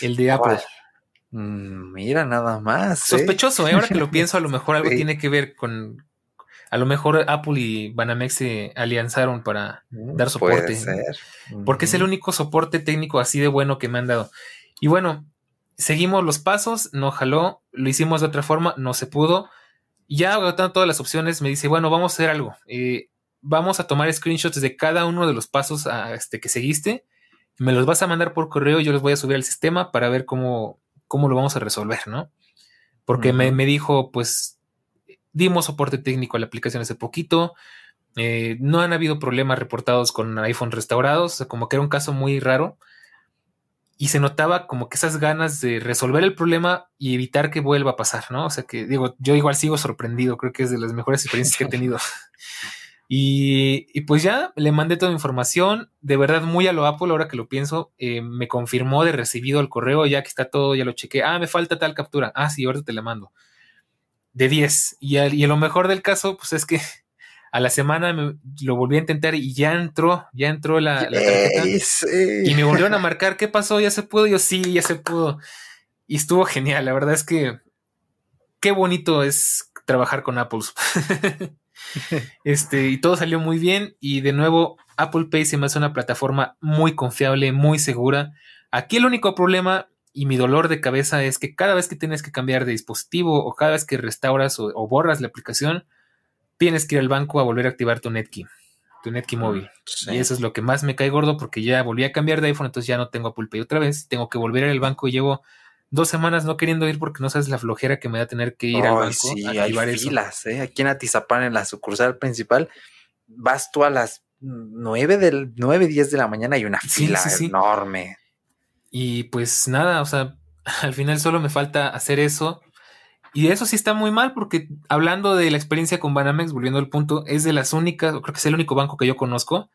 El de Apple. Mm, mira, nada más. ¿eh? Sospechoso, ¿eh? ahora que lo pienso, a lo mejor algo tiene que ver con. A lo mejor Apple y Banamex se alianzaron para mm, dar soporte. Puede ser. Porque es el único soporte técnico así de bueno que me han dado. Y bueno, seguimos los pasos, no jaló, lo hicimos de otra forma, no se pudo. Ya agotando todas las opciones, me dice, bueno, vamos a hacer algo. Eh, vamos a tomar screenshots de cada uno de los pasos a, este, que seguiste. Me los vas a mandar por correo y yo los voy a subir al sistema para ver cómo, cómo lo vamos a resolver, ¿no? Porque me, dijo, pues, dimos soporte técnico a la aplicación hace poquito. Eh, no han habido problemas reportados con iPhone restaurados, o sea, como que era un caso muy raro. Y se notaba como que esas ganas de resolver el problema y evitar que vuelva a pasar, ¿no? O sea que digo, yo igual sigo sorprendido, creo que es de las mejores experiencias que he tenido. Y, pues ya le mandé toda la información, de verdad muy a lo Apple, ahora que lo pienso, eh, me confirmó de recibido el correo, ya que está todo, ya lo chequé, ah, me falta tal captura, ah, sí, ahorita te la mando. De 10. Y, y lo mejor del caso, pues es que a la semana lo volví a intentar y ya entró, ya entró la, tarjeta. Y me volvieron a marcar, ¿qué pasó? ¿Ya se pudo? Yo sí, ya se pudo. Y estuvo genial, la verdad es que qué bonito es trabajar con Apple. este, y todo salió muy bien. Y de nuevo, Apple Pay se me hace una plataforma muy confiable, muy segura. Aquí el único problema y mi dolor de cabeza es que cada vez que tienes que cambiar de dispositivo o cada vez que restauras o, borras la aplicación, tienes que ir al banco a volver a activar tu Netkey, tu Netkey mm, móvil. Y eso es lo que más me cae gordo porque ya volví a cambiar de iPhone, entonces ya no tengo Apple Pay otra vez. Tengo que volver al banco y llevo dos semanas no queriendo ir porque no sabes la flojera que me da tener que ir al banco sí, hay filas, ¿eh? Aquí en Atizapán, en la sucursal principal, vas tú a las nueve del 9, 10 de la mañana y una fila enorme. Y pues nada, o sea, al final solo me falta hacer eso. Y eso sí está muy mal porque hablando de la experiencia con Banamex, volviendo al punto, es de las únicas, creo que es el único banco que yo conozco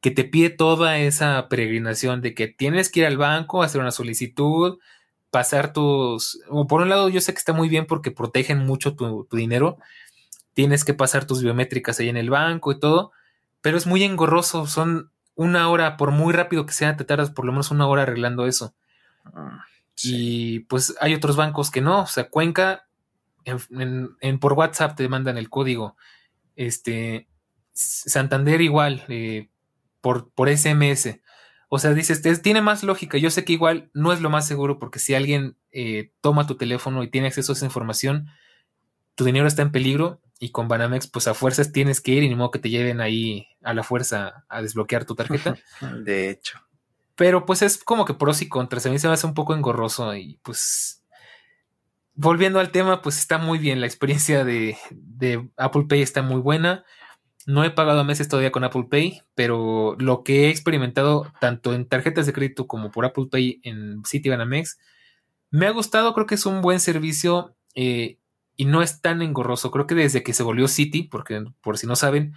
que te pide toda esa peregrinación de que tienes que ir al banco, hacer una solicitud, pasar tus, o por un lado yo sé que está muy bien porque protegen mucho tu, dinero, tienes que pasar tus biométricas ahí en el banco y todo, pero es muy engorroso, son una hora, por muy rápido que sea, te tardas por lo menos una hora arreglando eso. Ah, y pues hay otros bancos que no, o sea, Cuenca, en, por WhatsApp te mandan el código, este, Santander igual, eh, por, por SMS. O sea, dices, tiene más lógica. Yo sé que igual no es lo más seguro porque si alguien eh, toma tu teléfono y tiene acceso a esa información, tu dinero está en peligro y con Banamex pues a fuerzas tienes que ir y ni modo que te lleven ahí a la fuerza a desbloquear tu tarjeta. De hecho. Pero pues es como que pros y contras. A mí se me hace un poco engorroso y pues volviendo al tema, pues está muy bien. La experiencia de, de Apple Pay está muy buena. No he pagado meses todavía con Apple Pay, pero lo que he experimentado tanto en tarjetas de crédito como por Apple Pay en Citibanamex me ha gustado. Creo que es un buen servicio eh, y no es tan engorroso. Creo que desde que se volvió City, porque por si no saben,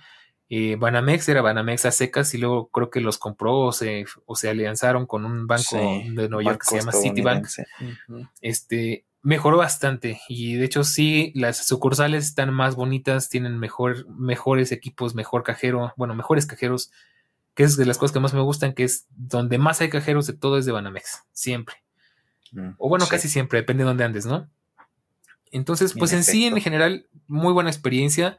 eh, Banamex era Banamex a secas y luego creo que los compró o se, o se alianzaron con un banco de Nueva York que se llama Citibank. Este mejoró bastante y de hecho sí, las sucursales están más bonitas, tienen mejor, mejores equipos, mejor cajero, bueno, mejores cajeros, que es de las cosas que más me gustan, que es donde más hay cajeros de todo es de Banamex, siempre. Mm, o bueno, casi siempre, depende de dónde andes, ¿no? Entonces, pues en, sí, en general, muy buena experiencia.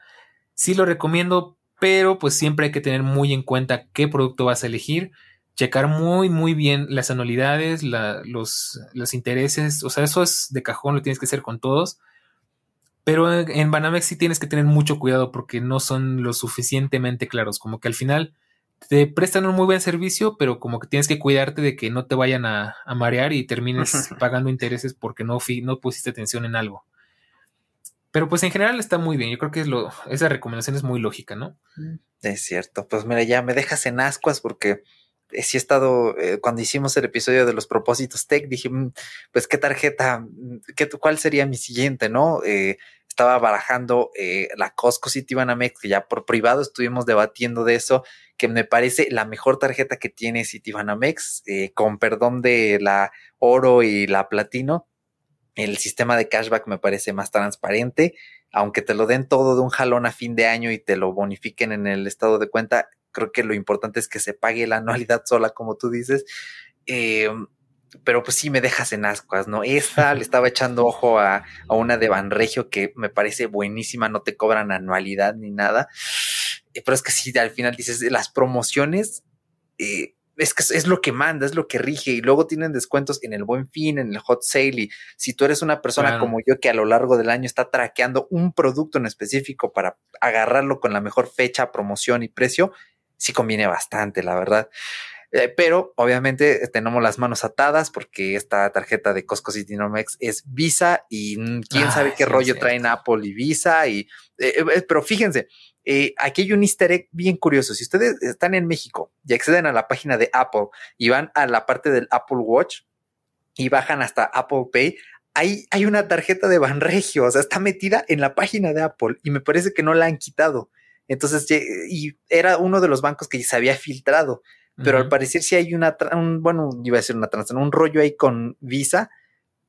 Sí lo recomiendo, pero pues siempre hay que tener muy en cuenta qué producto vas a elegir checar muy, muy bien las anualidades, los, los intereses, o sea, eso es de cajón, lo tienes que hacer con todos. Pero en Banamex sí tienes que tener mucho cuidado porque no son lo suficientemente claros. Como que al final te prestan un muy buen servicio, pero como que tienes que cuidarte de que no te vayan a, marear y termines pagando intereses porque no, no pusiste atención en algo. Pero pues en general está muy bien. Yo creo que es lo, esa recomendación es muy lógica, ¿no? Es cierto. Pues mira, ya me dejas en ascuas porque sí he estado, eh, cuando hicimos el episodio de los propósitos tech, dije, mm, pues qué tarjeta, mm, qué, cuál sería mi siguiente, ¿no? Eh, estaba barajando la Costco Citibanamex, que ya por privado estuvimos debatiendo de eso, que me parece la mejor tarjeta que tiene Citibanamex, con perdón de la oro y la platino. El sistema de cashback me parece más transparente, aunque te lo den todo de un jalón a fin de año y te lo bonifiquen en el estado de cuenta, creo que lo importante es que se pague la anualidad sola, como tú dices. Eh, pero pues sí me dejas en ascuas, ¿no? Esta le estaba echando ojo a, una de Banregio que me parece buenísima, no te cobran anualidad ni nada. Eh, pero es que sí, al final dices, las promociones, eh, es que es lo que manda, es lo que rige y luego tienen descuentos en el buen fin, en el hot sale y si tú eres una persona como yo que a lo largo del año está traqueando un producto en específico para agarrarlo con la mejor fecha, promoción y precio, sí conviene bastante, la verdad. Eh, pero obviamente tenemos las manos atadas porque esta tarjeta de Costco Citinomex es Visa y quién sabe qué rollo traen Apple y Visa. Y, eh, eh, pero fíjense, aquí hay un easter egg bien curioso. Si ustedes están en México y acceden a la página de Apple y van a la parte del Apple Watch y bajan hasta Apple Pay, ahí hay una tarjeta de Banregio, o sea, está metida en la página de Apple y me parece que no la han quitado. Entonces, y era uno de los bancos que se había filtrado, pero al parecer sí hay una, un, bueno, iba a decir una transacción, un rollo ahí con Visa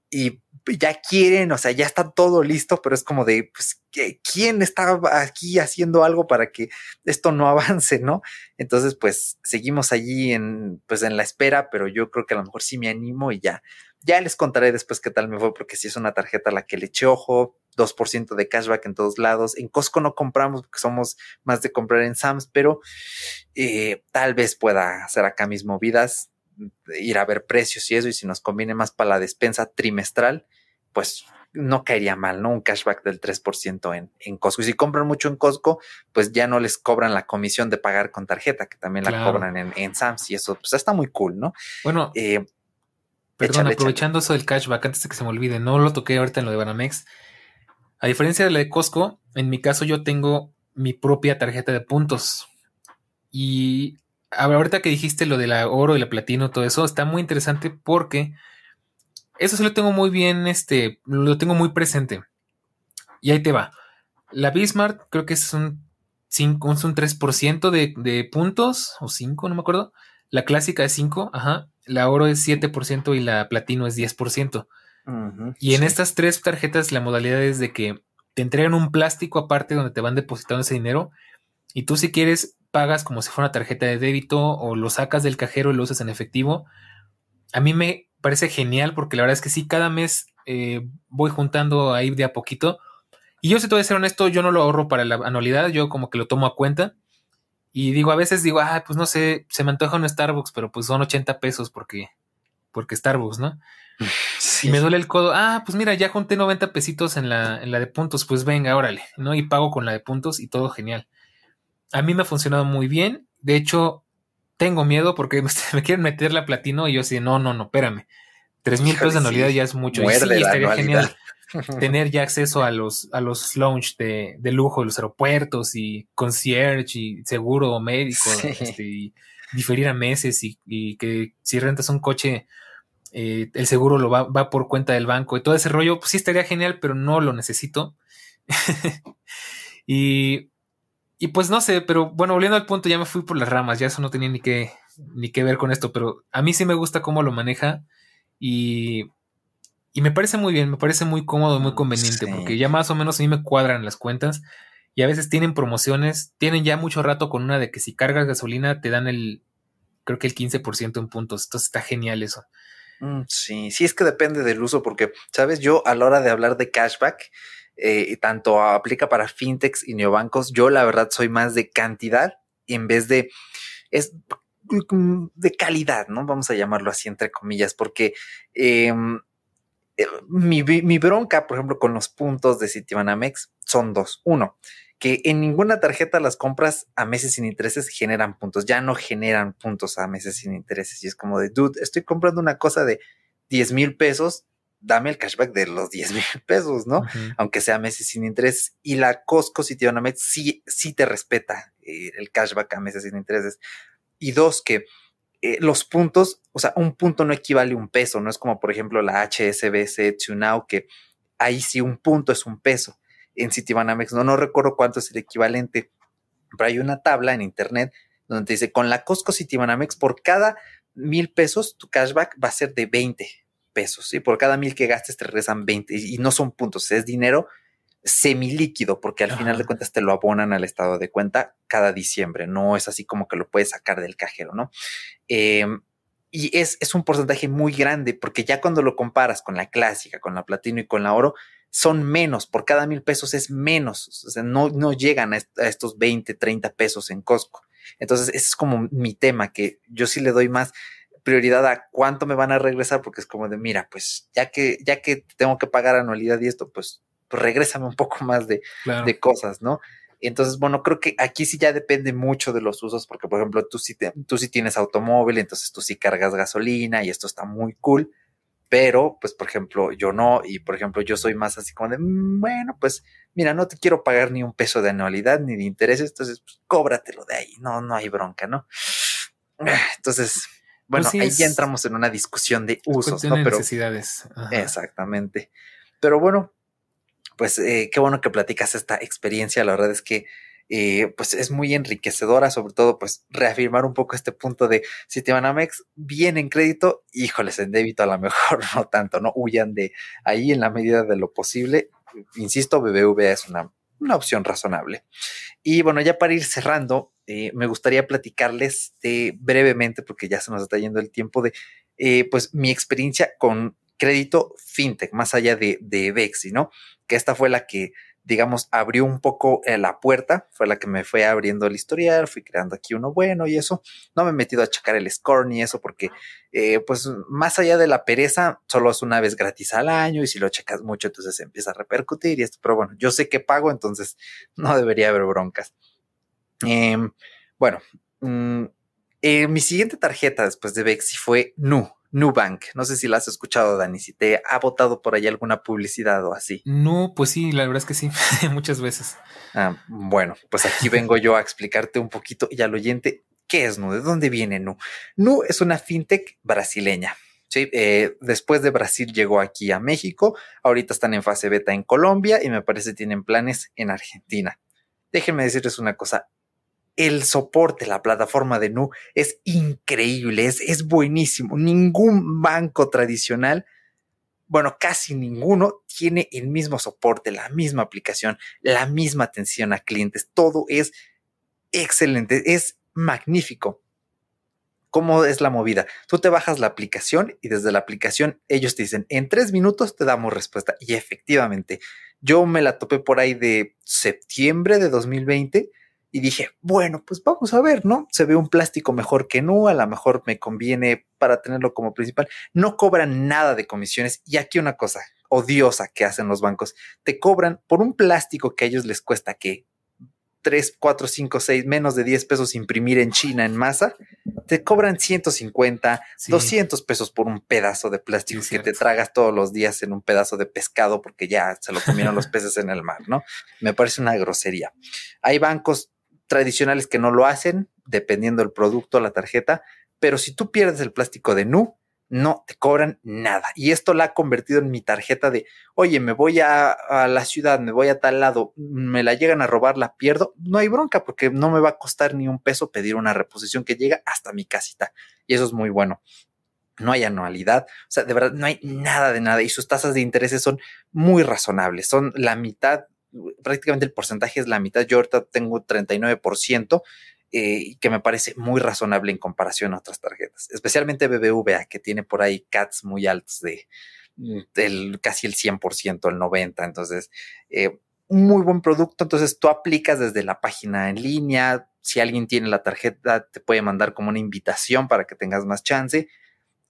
y ya quieren, o sea, ya está todo listo, pero es como de, pues, ¿quién está aquí haciendo algo para que esto no avance, no? Entonces, pues, seguimos allí en, pues, en la espera, pero yo creo que a lo mejor sí me animo y ya, ya les contaré después qué tal me fue, porque si es una tarjeta a la que le eché ojo, 2% de cashback en todos lados. En Costco no compramos porque somos más de comprar en Sams, pero eh, tal vez pueda hacer acá mis movidas, ir a ver precios y eso, y si nos conviene más para la despensa trimestral, pues no caería mal, ¿no? Un cashback del 3% en, en Costco. Y si compran mucho en Costco, pues ya no les cobran la comisión de pagar con tarjeta, que también la cobran en, en Sams y eso, pues está muy cool, ¿no? Bueno, eh, Perdón, aprovechando eso del cashback, antes de que se me olvide, no lo toqué ahorita en lo de Banamex. A diferencia de la de Costco, en mi caso yo tengo mi propia tarjeta de puntos. Y ahorita que dijiste lo de la oro y la platino, todo eso, está muy interesante porque eso sí lo tengo muy bien, este, lo tengo muy presente. Y ahí te va. La Bismarck creo que es un, 5, es un 3% de, de puntos, o 5, no me acuerdo. La clásica es 5, ajá la oro es 7% y la platino es 10%. Y en estas tres tarjetas la modalidad es de que te entregan un plástico aparte donde te van depositando ese dinero y tú si quieres pagas como si fuera una tarjeta de débito o lo sacas del cajero y lo usas en efectivo. A mí me parece genial porque la verdad es que sí, cada mes eh, voy juntando ahí de a poquito. Y yo si te voy a ser honesto, yo no lo ahorro para la anualidad, yo como que lo tomo a cuenta. Y digo, a veces digo, ah, pues no sé, se me antoja un Starbucks, pero pues son 80 pesos porque, porque Starbucks, ¿no? Y me duele el codo. Ah, pues mira, ya junté 90 pesitos en la, en la de puntos. Pues venga, órale, ¿no? Y pago con la de puntos y todo genial. A mí me ha funcionado muy bien. De hecho, tengo miedo porque me quieren meter la platino y yo así, no, no, no, espérame. Tres mil pesos de anualidad ya es mucho. y sí, estaría genial tener ya acceso a los, a los lounge de, de, lujo los aeropuertos y concierge y seguro médico este, y diferir a meses y, que si rentas un coche eh, el seguro lo va, va, por cuenta del banco y todo ese rollo, pues sí estaría genial, pero no lo necesito. y, y pues no sé, pero bueno, volviendo al punto, ya me fui por las ramas, ya eso no tenía ni que, ni que ver con esto, pero a mí sí me gusta cómo lo maneja y y me parece muy bien, me parece muy cómodo, muy conveniente, porque ya más o menos a mí me cuadran las cuentas y a veces tienen promociones, tienen ya mucho rato con una de que si cargas gasolina te dan el, creo que el 15% en puntos, entonces está genial eso. Mm, sí, sí es que depende del uso, porque, sabes, yo a la hora de hablar de cashback, eh, tanto aplica para fintechs y neobancos, yo la verdad soy más de cantidad en vez de, es mm, de calidad, ¿no? Vamos a llamarlo así entre comillas, porque... Eh, eh, mi, mi, bronca, por ejemplo, con los puntos de Citibanamex son dos. Uno, que en ninguna tarjeta las compras a meses sin intereses generan puntos. Ya no generan puntos a meses sin intereses. Y es como de, dude, estoy comprando una cosa de 10 mil pesos. Dame el cashback de los 10 mil pesos, ¿no? Aunque sea meses sin intereses. Y la Costco Citibanamex sí, sí te respeta eh, el cashback a meses sin intereses. Y dos, que eh, los puntos, o sea, un punto no equivale a un peso, no es como por ejemplo la HSBC TuneNow, que ahí sí un punto es un peso. En Citibanamex no, no recuerdo cuánto es el equivalente, pero hay una tabla en internet donde dice, con la Costco Citibanamex, por cada mil pesos, tu cashback va a ser de 20 pesos, ¿sí? Por cada mil que gastes te regresan 20 y no son puntos, es dinero semilíquido, porque al final de cuentas te lo abonan al estado de cuenta cada diciembre, no es así como que lo puedes sacar del cajero, ¿no? Em, y es, es, un porcentaje muy grande, porque ya cuando lo comparas con la clásica, con la platino y con la oro, son menos, por cada mil pesos es menos, o sea, no, no llegan a, estos 20, 30 pesos en Costco. Entonces, ese es como mi tema, que yo sí le doy más prioridad a cuánto me van a regresar, porque es como de, mira, pues ya que, ya que tengo que pagar anualidad y esto, pues pues regrésame un poco más de, de cosas, ¿no? Entonces, bueno, creo que aquí sí ya depende mucho de los usos, porque por ejemplo, tú sí, tú sí tienes automóvil, entonces tú sí cargas gasolina y esto está muy cool, pero pues por ejemplo, yo no, y por ejemplo, yo soy más así como de, mm, bueno, pues mira, no te quiero pagar ni un peso de anualidad ni de intereses, entonces pues, cóbratelo de ahí, no, no hay bronca, ¿no? Entonces, bueno, pues ahí ya entramos en una discusión de usos, ¿no? Pero necesidades. Exactamente. Pero bueno, pues eh, qué bueno que platicas esta experiencia. La verdad es que eh, pues es muy enriquecedora, sobre todo pues reafirmar un poco este punto de si te van a Mex bien en crédito, híjoles, en débito a lo mejor no tanto, no huyan de ahí en la medida de lo posible. Insisto, BBVA es una, una opción razonable. Y bueno, ya para ir cerrando, eh, me gustaría platicarles brevemente, porque ya se nos está yendo el tiempo, de pues mi experiencia con crédito fintech, más allá de, de ¿no? Que esta fue la que, digamos, abrió un poco eh, la puerta, fue la que me fue abriendo el historial, fui creando aquí uno bueno y eso. No me he metido a checar el score ni eso, porque, eh, pues, más allá de la pereza, solo es una vez gratis al año y si lo checas mucho, entonces empieza a repercutir y esto. Pero bueno, yo sé que pago, entonces no debería haber broncas. Em, bueno, mm, eh, mi siguiente tarjeta después de Bexi fue Nu. Nubank. No sé si la has escuchado, Dani, si te ha votado por ahí alguna publicidad o así. No, pues sí, la verdad es que sí, muchas veces. Ah, bueno, pues aquí vengo yo a explicarte un poquito y al oyente qué es Nu, de dónde viene Nu. Nu es una fintech brasileña. Sí, eh, después de Brasil llegó aquí a México, ahorita están en fase beta en Colombia y me parece tienen planes en Argentina. Déjenme decirles una cosa, el soporte, la plataforma de Nu es increíble, es, es buenísimo. Ningún banco tradicional, bueno, casi ninguno tiene el mismo soporte, la misma aplicación, la misma atención a clientes. Todo es excelente, es magnífico. ¿Cómo es la movida? Tú te bajas la aplicación y desde la aplicación ellos te dicen, en tres minutos te damos respuesta. Y efectivamente, yo me la topé por ahí de septiembre de 2020 y dije, bueno, pues vamos a ver, ¿no? Se ve un plástico mejor que no, a lo mejor me conviene para tenerlo como principal. No cobran nada de comisiones. Y aquí una cosa odiosa que hacen los bancos, te cobran por un plástico que a ellos les cuesta que 3, 4, 5, 6, menos de 10 pesos imprimir en China en masa, te cobran 150, 200 pesos por un pedazo de plástico que te tragas todos los días en un pedazo de pescado porque ya se lo comieron los peces en el mar, ¿no? Me parece una grosería. Hay bancos tradicionales que no lo hacen, dependiendo del producto, la tarjeta, pero si tú pierdes el plástico de Nu, no te cobran nada. Y esto la ha convertido en mi tarjeta de, oye, me voy a, la ciudad, me voy a tal lado, me la llegan a robar, la pierdo. No hay bronca porque no me va a costar ni un peso pedir una reposición que llega hasta mi casita. Y eso es muy bueno. No hay anualidad, o sea, de verdad no hay nada de nada y sus tasas de intereses son muy razonables, son la mitad, prácticamente el porcentaje es la mitad. Yo ahorita tengo 39%, eh, que me parece muy razonable en comparación a otras tarjetas, especialmente BBVA, que tiene por ahí CATs muy altos de del casi el 100%, el 90%. Entonces, eh, un muy buen producto. Entonces, tú aplicas desde la página en línea. Si alguien tiene la tarjeta, te puede mandar como una invitación para que tengas más chance.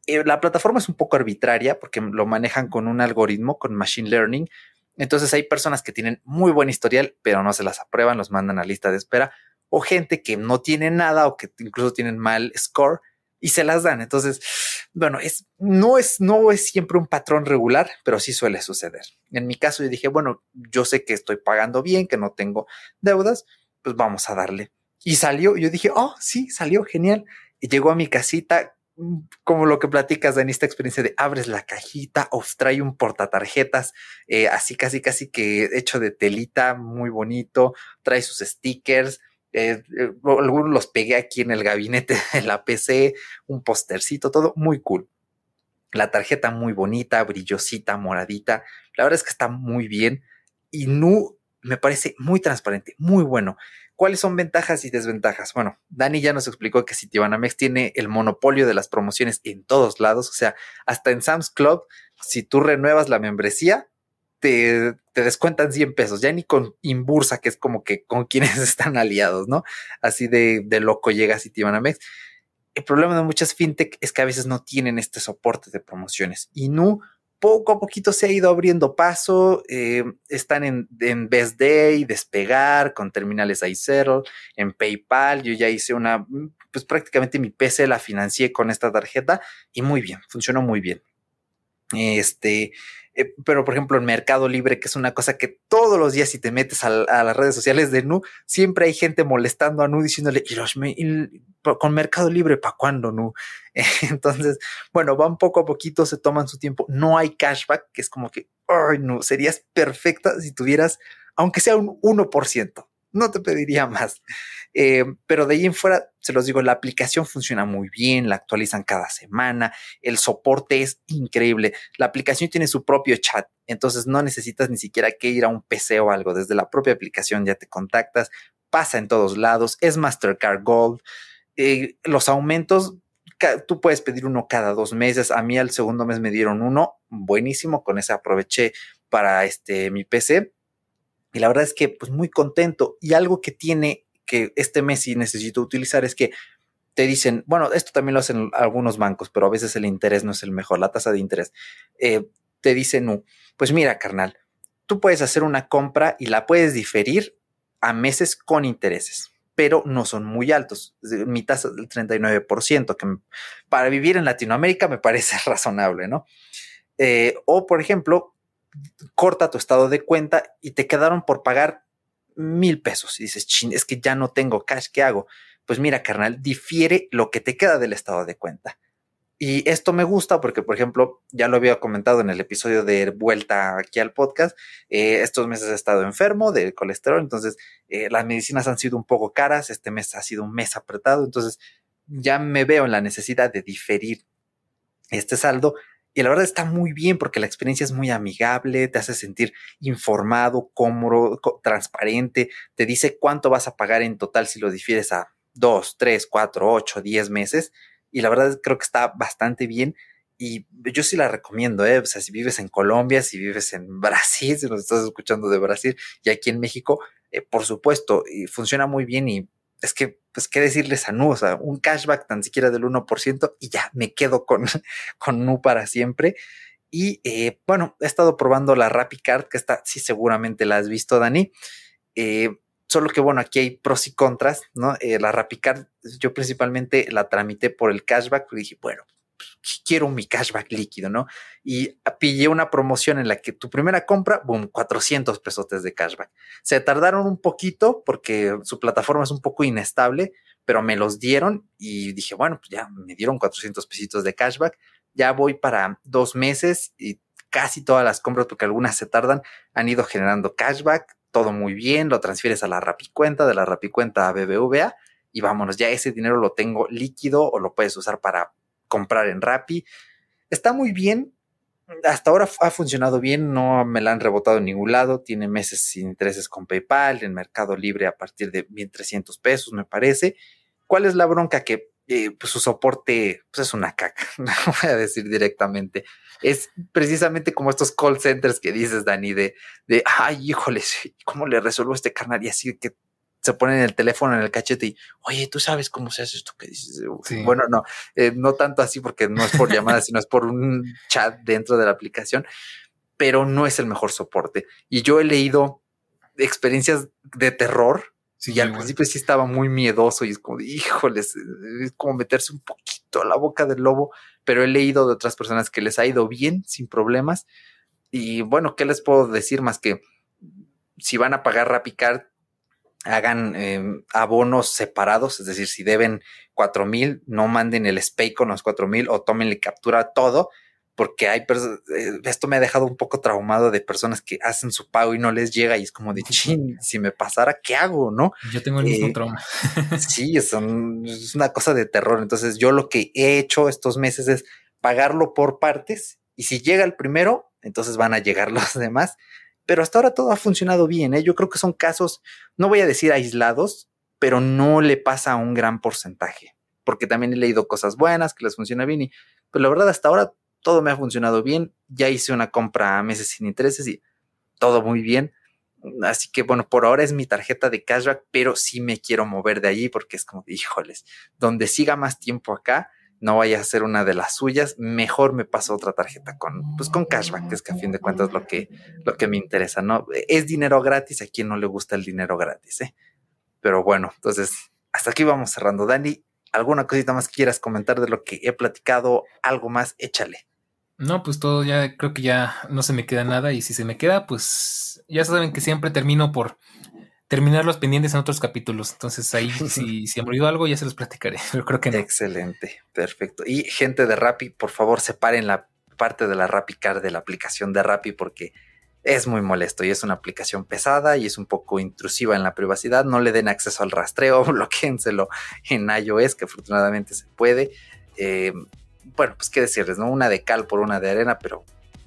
Eh, la plataforma es un poco arbitraria porque lo manejan con un algoritmo, con machine learning. Entonces hay personas que tienen muy buen historial, pero no se las aprueban, los mandan a lista de espera o gente que no tiene nada o que incluso tienen mal score y se las dan. Entonces, bueno, es, no, es, no es siempre un patrón regular, pero sí suele suceder. En mi caso, yo dije, bueno, yo sé que estoy pagando bien, que no tengo deudas, pues vamos a darle. Y salió, yo dije, oh, sí, salió genial. Y llegó a mi casita, como lo que platicas en esta experiencia de abres la cajita, o trae un portatarjetas, eh, así casi, casi que hecho de telita, muy bonito, trae sus stickers, eh, eh, algunos los pegué aquí en el gabinete de la PC, un postercito, todo muy cool. La tarjeta muy bonita, brillosita, moradita. La verdad es que está muy bien y Nu me parece muy transparente, muy bueno. ¿Cuáles son ventajas y desventajas? Bueno, Dani ya nos explicó que Citibanamex tiene el monopolio de las promociones en todos lados, o sea, hasta en Sam's Club, si tú renuevas la membresía, te, descuentan 100 pesos, ya ni con Inbursa, que es como que con quienes están aliados, ¿no? Así de, loco llega Citibanamex. El problema de muchas fintech es que a veces no tienen este soporte de promociones y no poco a poquito se ha ido abriendo paso. Eh, están en, en Best Day, Despegar, con terminales iCettle, en PayPal. Yo ya hice una, pues prácticamente mi PC la financié con esta tarjeta y muy bien, funcionó muy bien. Este, eh, pero por ejemplo en Mercado Libre, que es una cosa que todos los días si te metes a, las redes sociales de Nu, siempre hay gente molestando a Nu diciéndole, con Mercado Libre, ¿para cuándo Nu? Entonces, bueno, van poco a poquito, se toman su tiempo, no hay cashback, que es como que, ay, serías perfecta si tuvieras, aunque sea un 1% no te pediría más. Eh, pero de ahí en fuera, se los digo, la aplicación funciona muy bien, la actualizan cada semana, el soporte es increíble. La aplicación tiene su propio chat, entonces no necesitas ni siquiera que ir a un PC o algo, desde la propia aplicación ya te contactas, pasa en todos lados, es Mastercard Gold. Eh, los aumentos, tú puedes pedir uno cada dos meses. A mí al segundo mes me dieron uno, buenísimo, con ese aproveché para este mi PC y la verdad es que, pues muy contento. Y algo que tiene que este mes sí necesito utilizar es que te dicen, bueno, esto también lo hacen algunos bancos, pero a veces el interés no es el mejor, la tasa de interés. Eh, te dicen, pues mira, carnal, tú puedes hacer una compra y la puedes diferir a meses con intereses, pero no son muy altos. Mi tasa del 39%, que para vivir en Latinoamérica me parece razonable, ¿no? Eh, o, por ejemplo, corta tu estado de cuenta y te quedaron por pagar mil pesos. Y dices, es que ya no tengo cash, ¿qué hago? Pues mira, carnal, difiere lo que te queda del estado de cuenta. Y esto me gusta porque, por ejemplo, ya lo había comentado en el episodio de vuelta aquí al podcast, eh, estos meses he estado enfermo del colesterol, entonces eh, las medicinas han sido un poco caras, este mes ha sido un mes apretado, entonces ya me veo en la necesidad de diferir este saldo y la verdad está muy bien porque la experiencia es muy amigable, te hace sentir informado, cómodo, transparente, te dice cuánto vas a pagar en total si lo difieres a dos, tres, cuatro, ocho, diez meses. Y la verdad creo que está bastante bien. Y yo sí la recomiendo, ¿eh? O sea, si vives en Colombia, si vives en Brasil, si nos estás escuchando de Brasil y aquí en México, eh, por supuesto, y funciona muy bien y es que, pues, ¿qué decirles a Nu? O sea, un cashback tan siquiera del 1% y ya me quedo con, con Nu para siempre. Y eh, bueno, he estado probando la RappiCard, que está, sí, seguramente la has visto, Dani. Eh, solo que bueno, aquí hay pros y contras, ¿no? Eh, la RappiCard, yo principalmente la tramité por el cashback, y dije, bueno, quiero mi cashback líquido, ¿no? Y pillé una promoción en la que tu primera compra, boom, 400 pesos de cashback. Se tardaron un poquito porque su plataforma es un poco inestable, pero me los dieron y dije, bueno, pues ya me dieron 400 pesitos de cashback. Ya voy para dos meses y casi todas las compras, porque algunas se tardan, han ido generando cashback, todo muy bien, lo transfieres a la Rapicuenta, de la Rapicuenta a BBVA y vámonos, ya ese dinero lo tengo líquido o lo puedes usar para comprar en Rappi. Está muy bien. Hasta ahora ha funcionado bien, no me la han rebotado en ningún lado. Tiene meses sin intereses con PayPal, en Mercado Libre a partir de 1.300 pesos, me parece. ¿Cuál es la bronca? Que eh, pues su soporte pues es una caca, voy a decir directamente. Es precisamente como estos call centers que dices, Dani, de, de ay, híjoles, ¿cómo le resuelvo este carnal? Y así que se ponen el teléfono en el cachete y, oye, tú sabes cómo se hace esto que dices. Bueno, no, eh, no tanto así porque no es por llamada, sino es por un chat dentro de la aplicación, pero no es el mejor soporte. Y yo he leído experiencias de terror y al principio sí estaba muy miedoso y es como, híjoles, es como meterse un poquito a la boca del lobo, pero he leído de otras personas que les ha ido bien, sin problemas. Y bueno, ¿qué les puedo decir más que si van a pagar RappiCard, hagan em, abonos separados, es decir, si deben cuatro mil, no manden el SPAY con los cuatro mil o tómenle captura todo, porque hay eh, esto me ha dejado un poco traumado de personas que hacen su pago y no les llega y es como de chin, si me pasara, ¿qué hago? ¿No? Yo tengo el mismo eh, trauma. sí, es, es una cosa de terror. Entonces, yo lo que he hecho estos meses es pagarlo por partes y si llega el primero, entonces van a llegar los demás pero hasta ahora todo ha funcionado bien. ¿eh? Yo creo que son casos, no voy a decir aislados, pero no le pasa a un gran porcentaje, porque también he leído cosas buenas que les funciona bien y, pues la verdad, hasta ahora todo me ha funcionado bien. Ya hice una compra a meses sin intereses y todo muy bien. Así que bueno, por ahora es mi tarjeta de cashback, pero sí me quiero mover de allí porque es como, híjoles, donde siga más tiempo acá, no vaya a ser una de las suyas, mejor me paso otra tarjeta con, pues con cashback, que es que a fin de cuentas lo que, lo que me interesa, ¿no? Es dinero gratis, a quien no le gusta el dinero gratis, ¿eh? Pero bueno, entonces, hasta aquí vamos cerrando. Dani, ¿alguna cosita más quieras comentar de lo que he platicado? Algo más, échale. No, pues todo ya, creo que ya no se me queda nada y si se me queda, pues ya saben que siempre termino por terminar los pendientes en otros capítulos. Entonces ahí si, si han morido algo ya se los platicaré, pero creo que no. Excelente, perfecto. Y gente de Rappi, por favor separen la parte de la Rappi Card de la aplicación de Rappi porque es muy molesto y es una aplicación pesada y es un poco intrusiva en la privacidad. No le den acceso al rastreo, bloquéenselo en iOS, que afortunadamente se puede. Eh, bueno, pues qué decirles, ¿no? Una de cal por una de arena, pero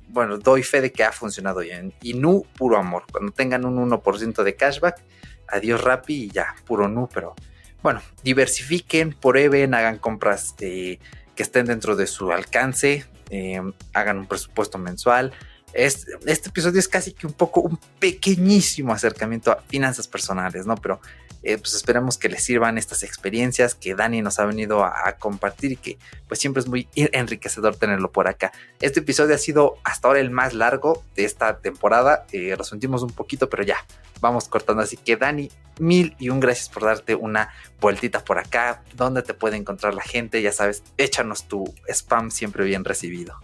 bueno, doy fe de que ha funcionado bien. Y Nu, puro amor. Cuando tengan un 1% de cashback, adiós Rappi y ya, puro Nu, pero bueno, diversifiquen, prueben, hagan compras que estén dentro de su alcance, eh, hagan un presupuesto mensual. Este, este episodio es casi que un poco, un pequeñísimo acercamiento a finanzas personales, ¿no? Pero eh, pues esperemos que les sirvan estas experiencias que Dani nos ha venido a, compartir y que pues siempre es muy enriquecedor tenerlo por acá. Este episodio ha sido hasta ahora el más largo de esta temporada, eh, lo sentimos un poquito, pero ya vamos cortando. Así que Dani, mil y un gracias por darte una vueltita por acá. ¿Dónde te puede encontrar la gente? Ya sabes, échanos tu spam siempre bien recibido.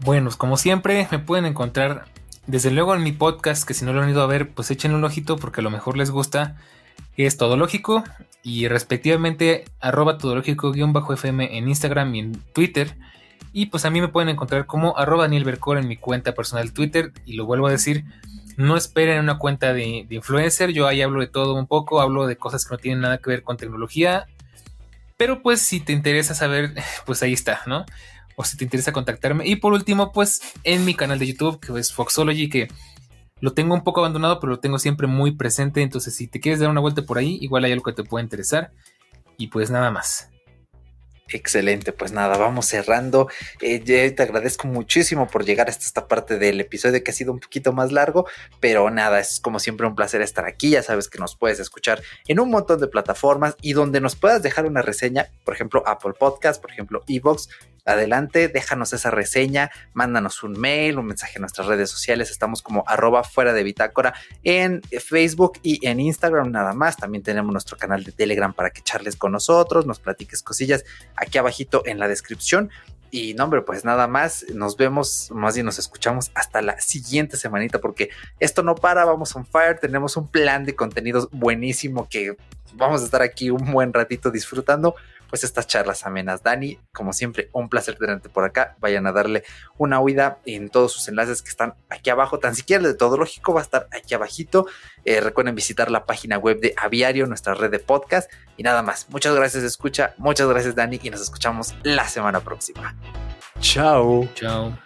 Bueno, como siempre, me pueden encontrar desde luego en mi podcast, que si no lo han ido a ver, pues échenle un ojito porque a lo mejor les gusta es Todológico y respectivamente arroba todológico-fm en Instagram y en Twitter. Y pues a mí me pueden encontrar como arroba Daniel Bercor en mi cuenta personal Twitter. Y lo vuelvo a decir, no esperen una cuenta de, influencer. Yo ahí hablo de todo un poco, hablo de cosas que no tienen nada que ver con tecnología. Pero pues si te interesa saber, pues ahí está, ¿no? O si te interesa contactarme. Y por último, pues en mi canal de YouTube, que es Foxology, que lo tengo un poco abandonado, pero lo tengo siempre muy presente. Entonces, si te quieres dar una vuelta por ahí, igual hay algo que te puede interesar. Y pues nada más. Excelente, pues nada, vamos cerrando. Eh, te agradezco muchísimo por llegar hasta esta parte del episodio que ha sido un poquito más largo, pero nada, es como siempre un placer estar aquí. Ya sabes que nos puedes escuchar en un montón de plataformas y donde nos puedas dejar una reseña, por ejemplo, Apple Podcast, por ejemplo, Evox, adelante, déjanos esa reseña, mándanos un mail, un mensaje en nuestras redes sociales. Estamos como arroba fuera de bitácora en Facebook y en Instagram nada más. También tenemos nuestro canal de Telegram para que charles con nosotros, nos platiques cosillas aquí abajito en la descripción. Y no, hombre, pues nada más, nos vemos, más bien nos escuchamos hasta la siguiente semanita, porque esto no para, vamos on fire, tenemos un plan de contenidos buenísimo que vamos a estar aquí un buen ratito disfrutando pues estas charlas amenas. Dani, como siempre, un placer tenerte por acá. Vayan a darle una huida en todos sus enlaces que están aquí abajo. Tan siquiera el de Todo Lógico va a estar aquí abajito. Eh, recuerden visitar la página web de Aviario, nuestra red de podcast. Y nada más. Muchas gracias, escucha. Muchas gracias, Dani. Y nos escuchamos la semana próxima. Chao. Chao.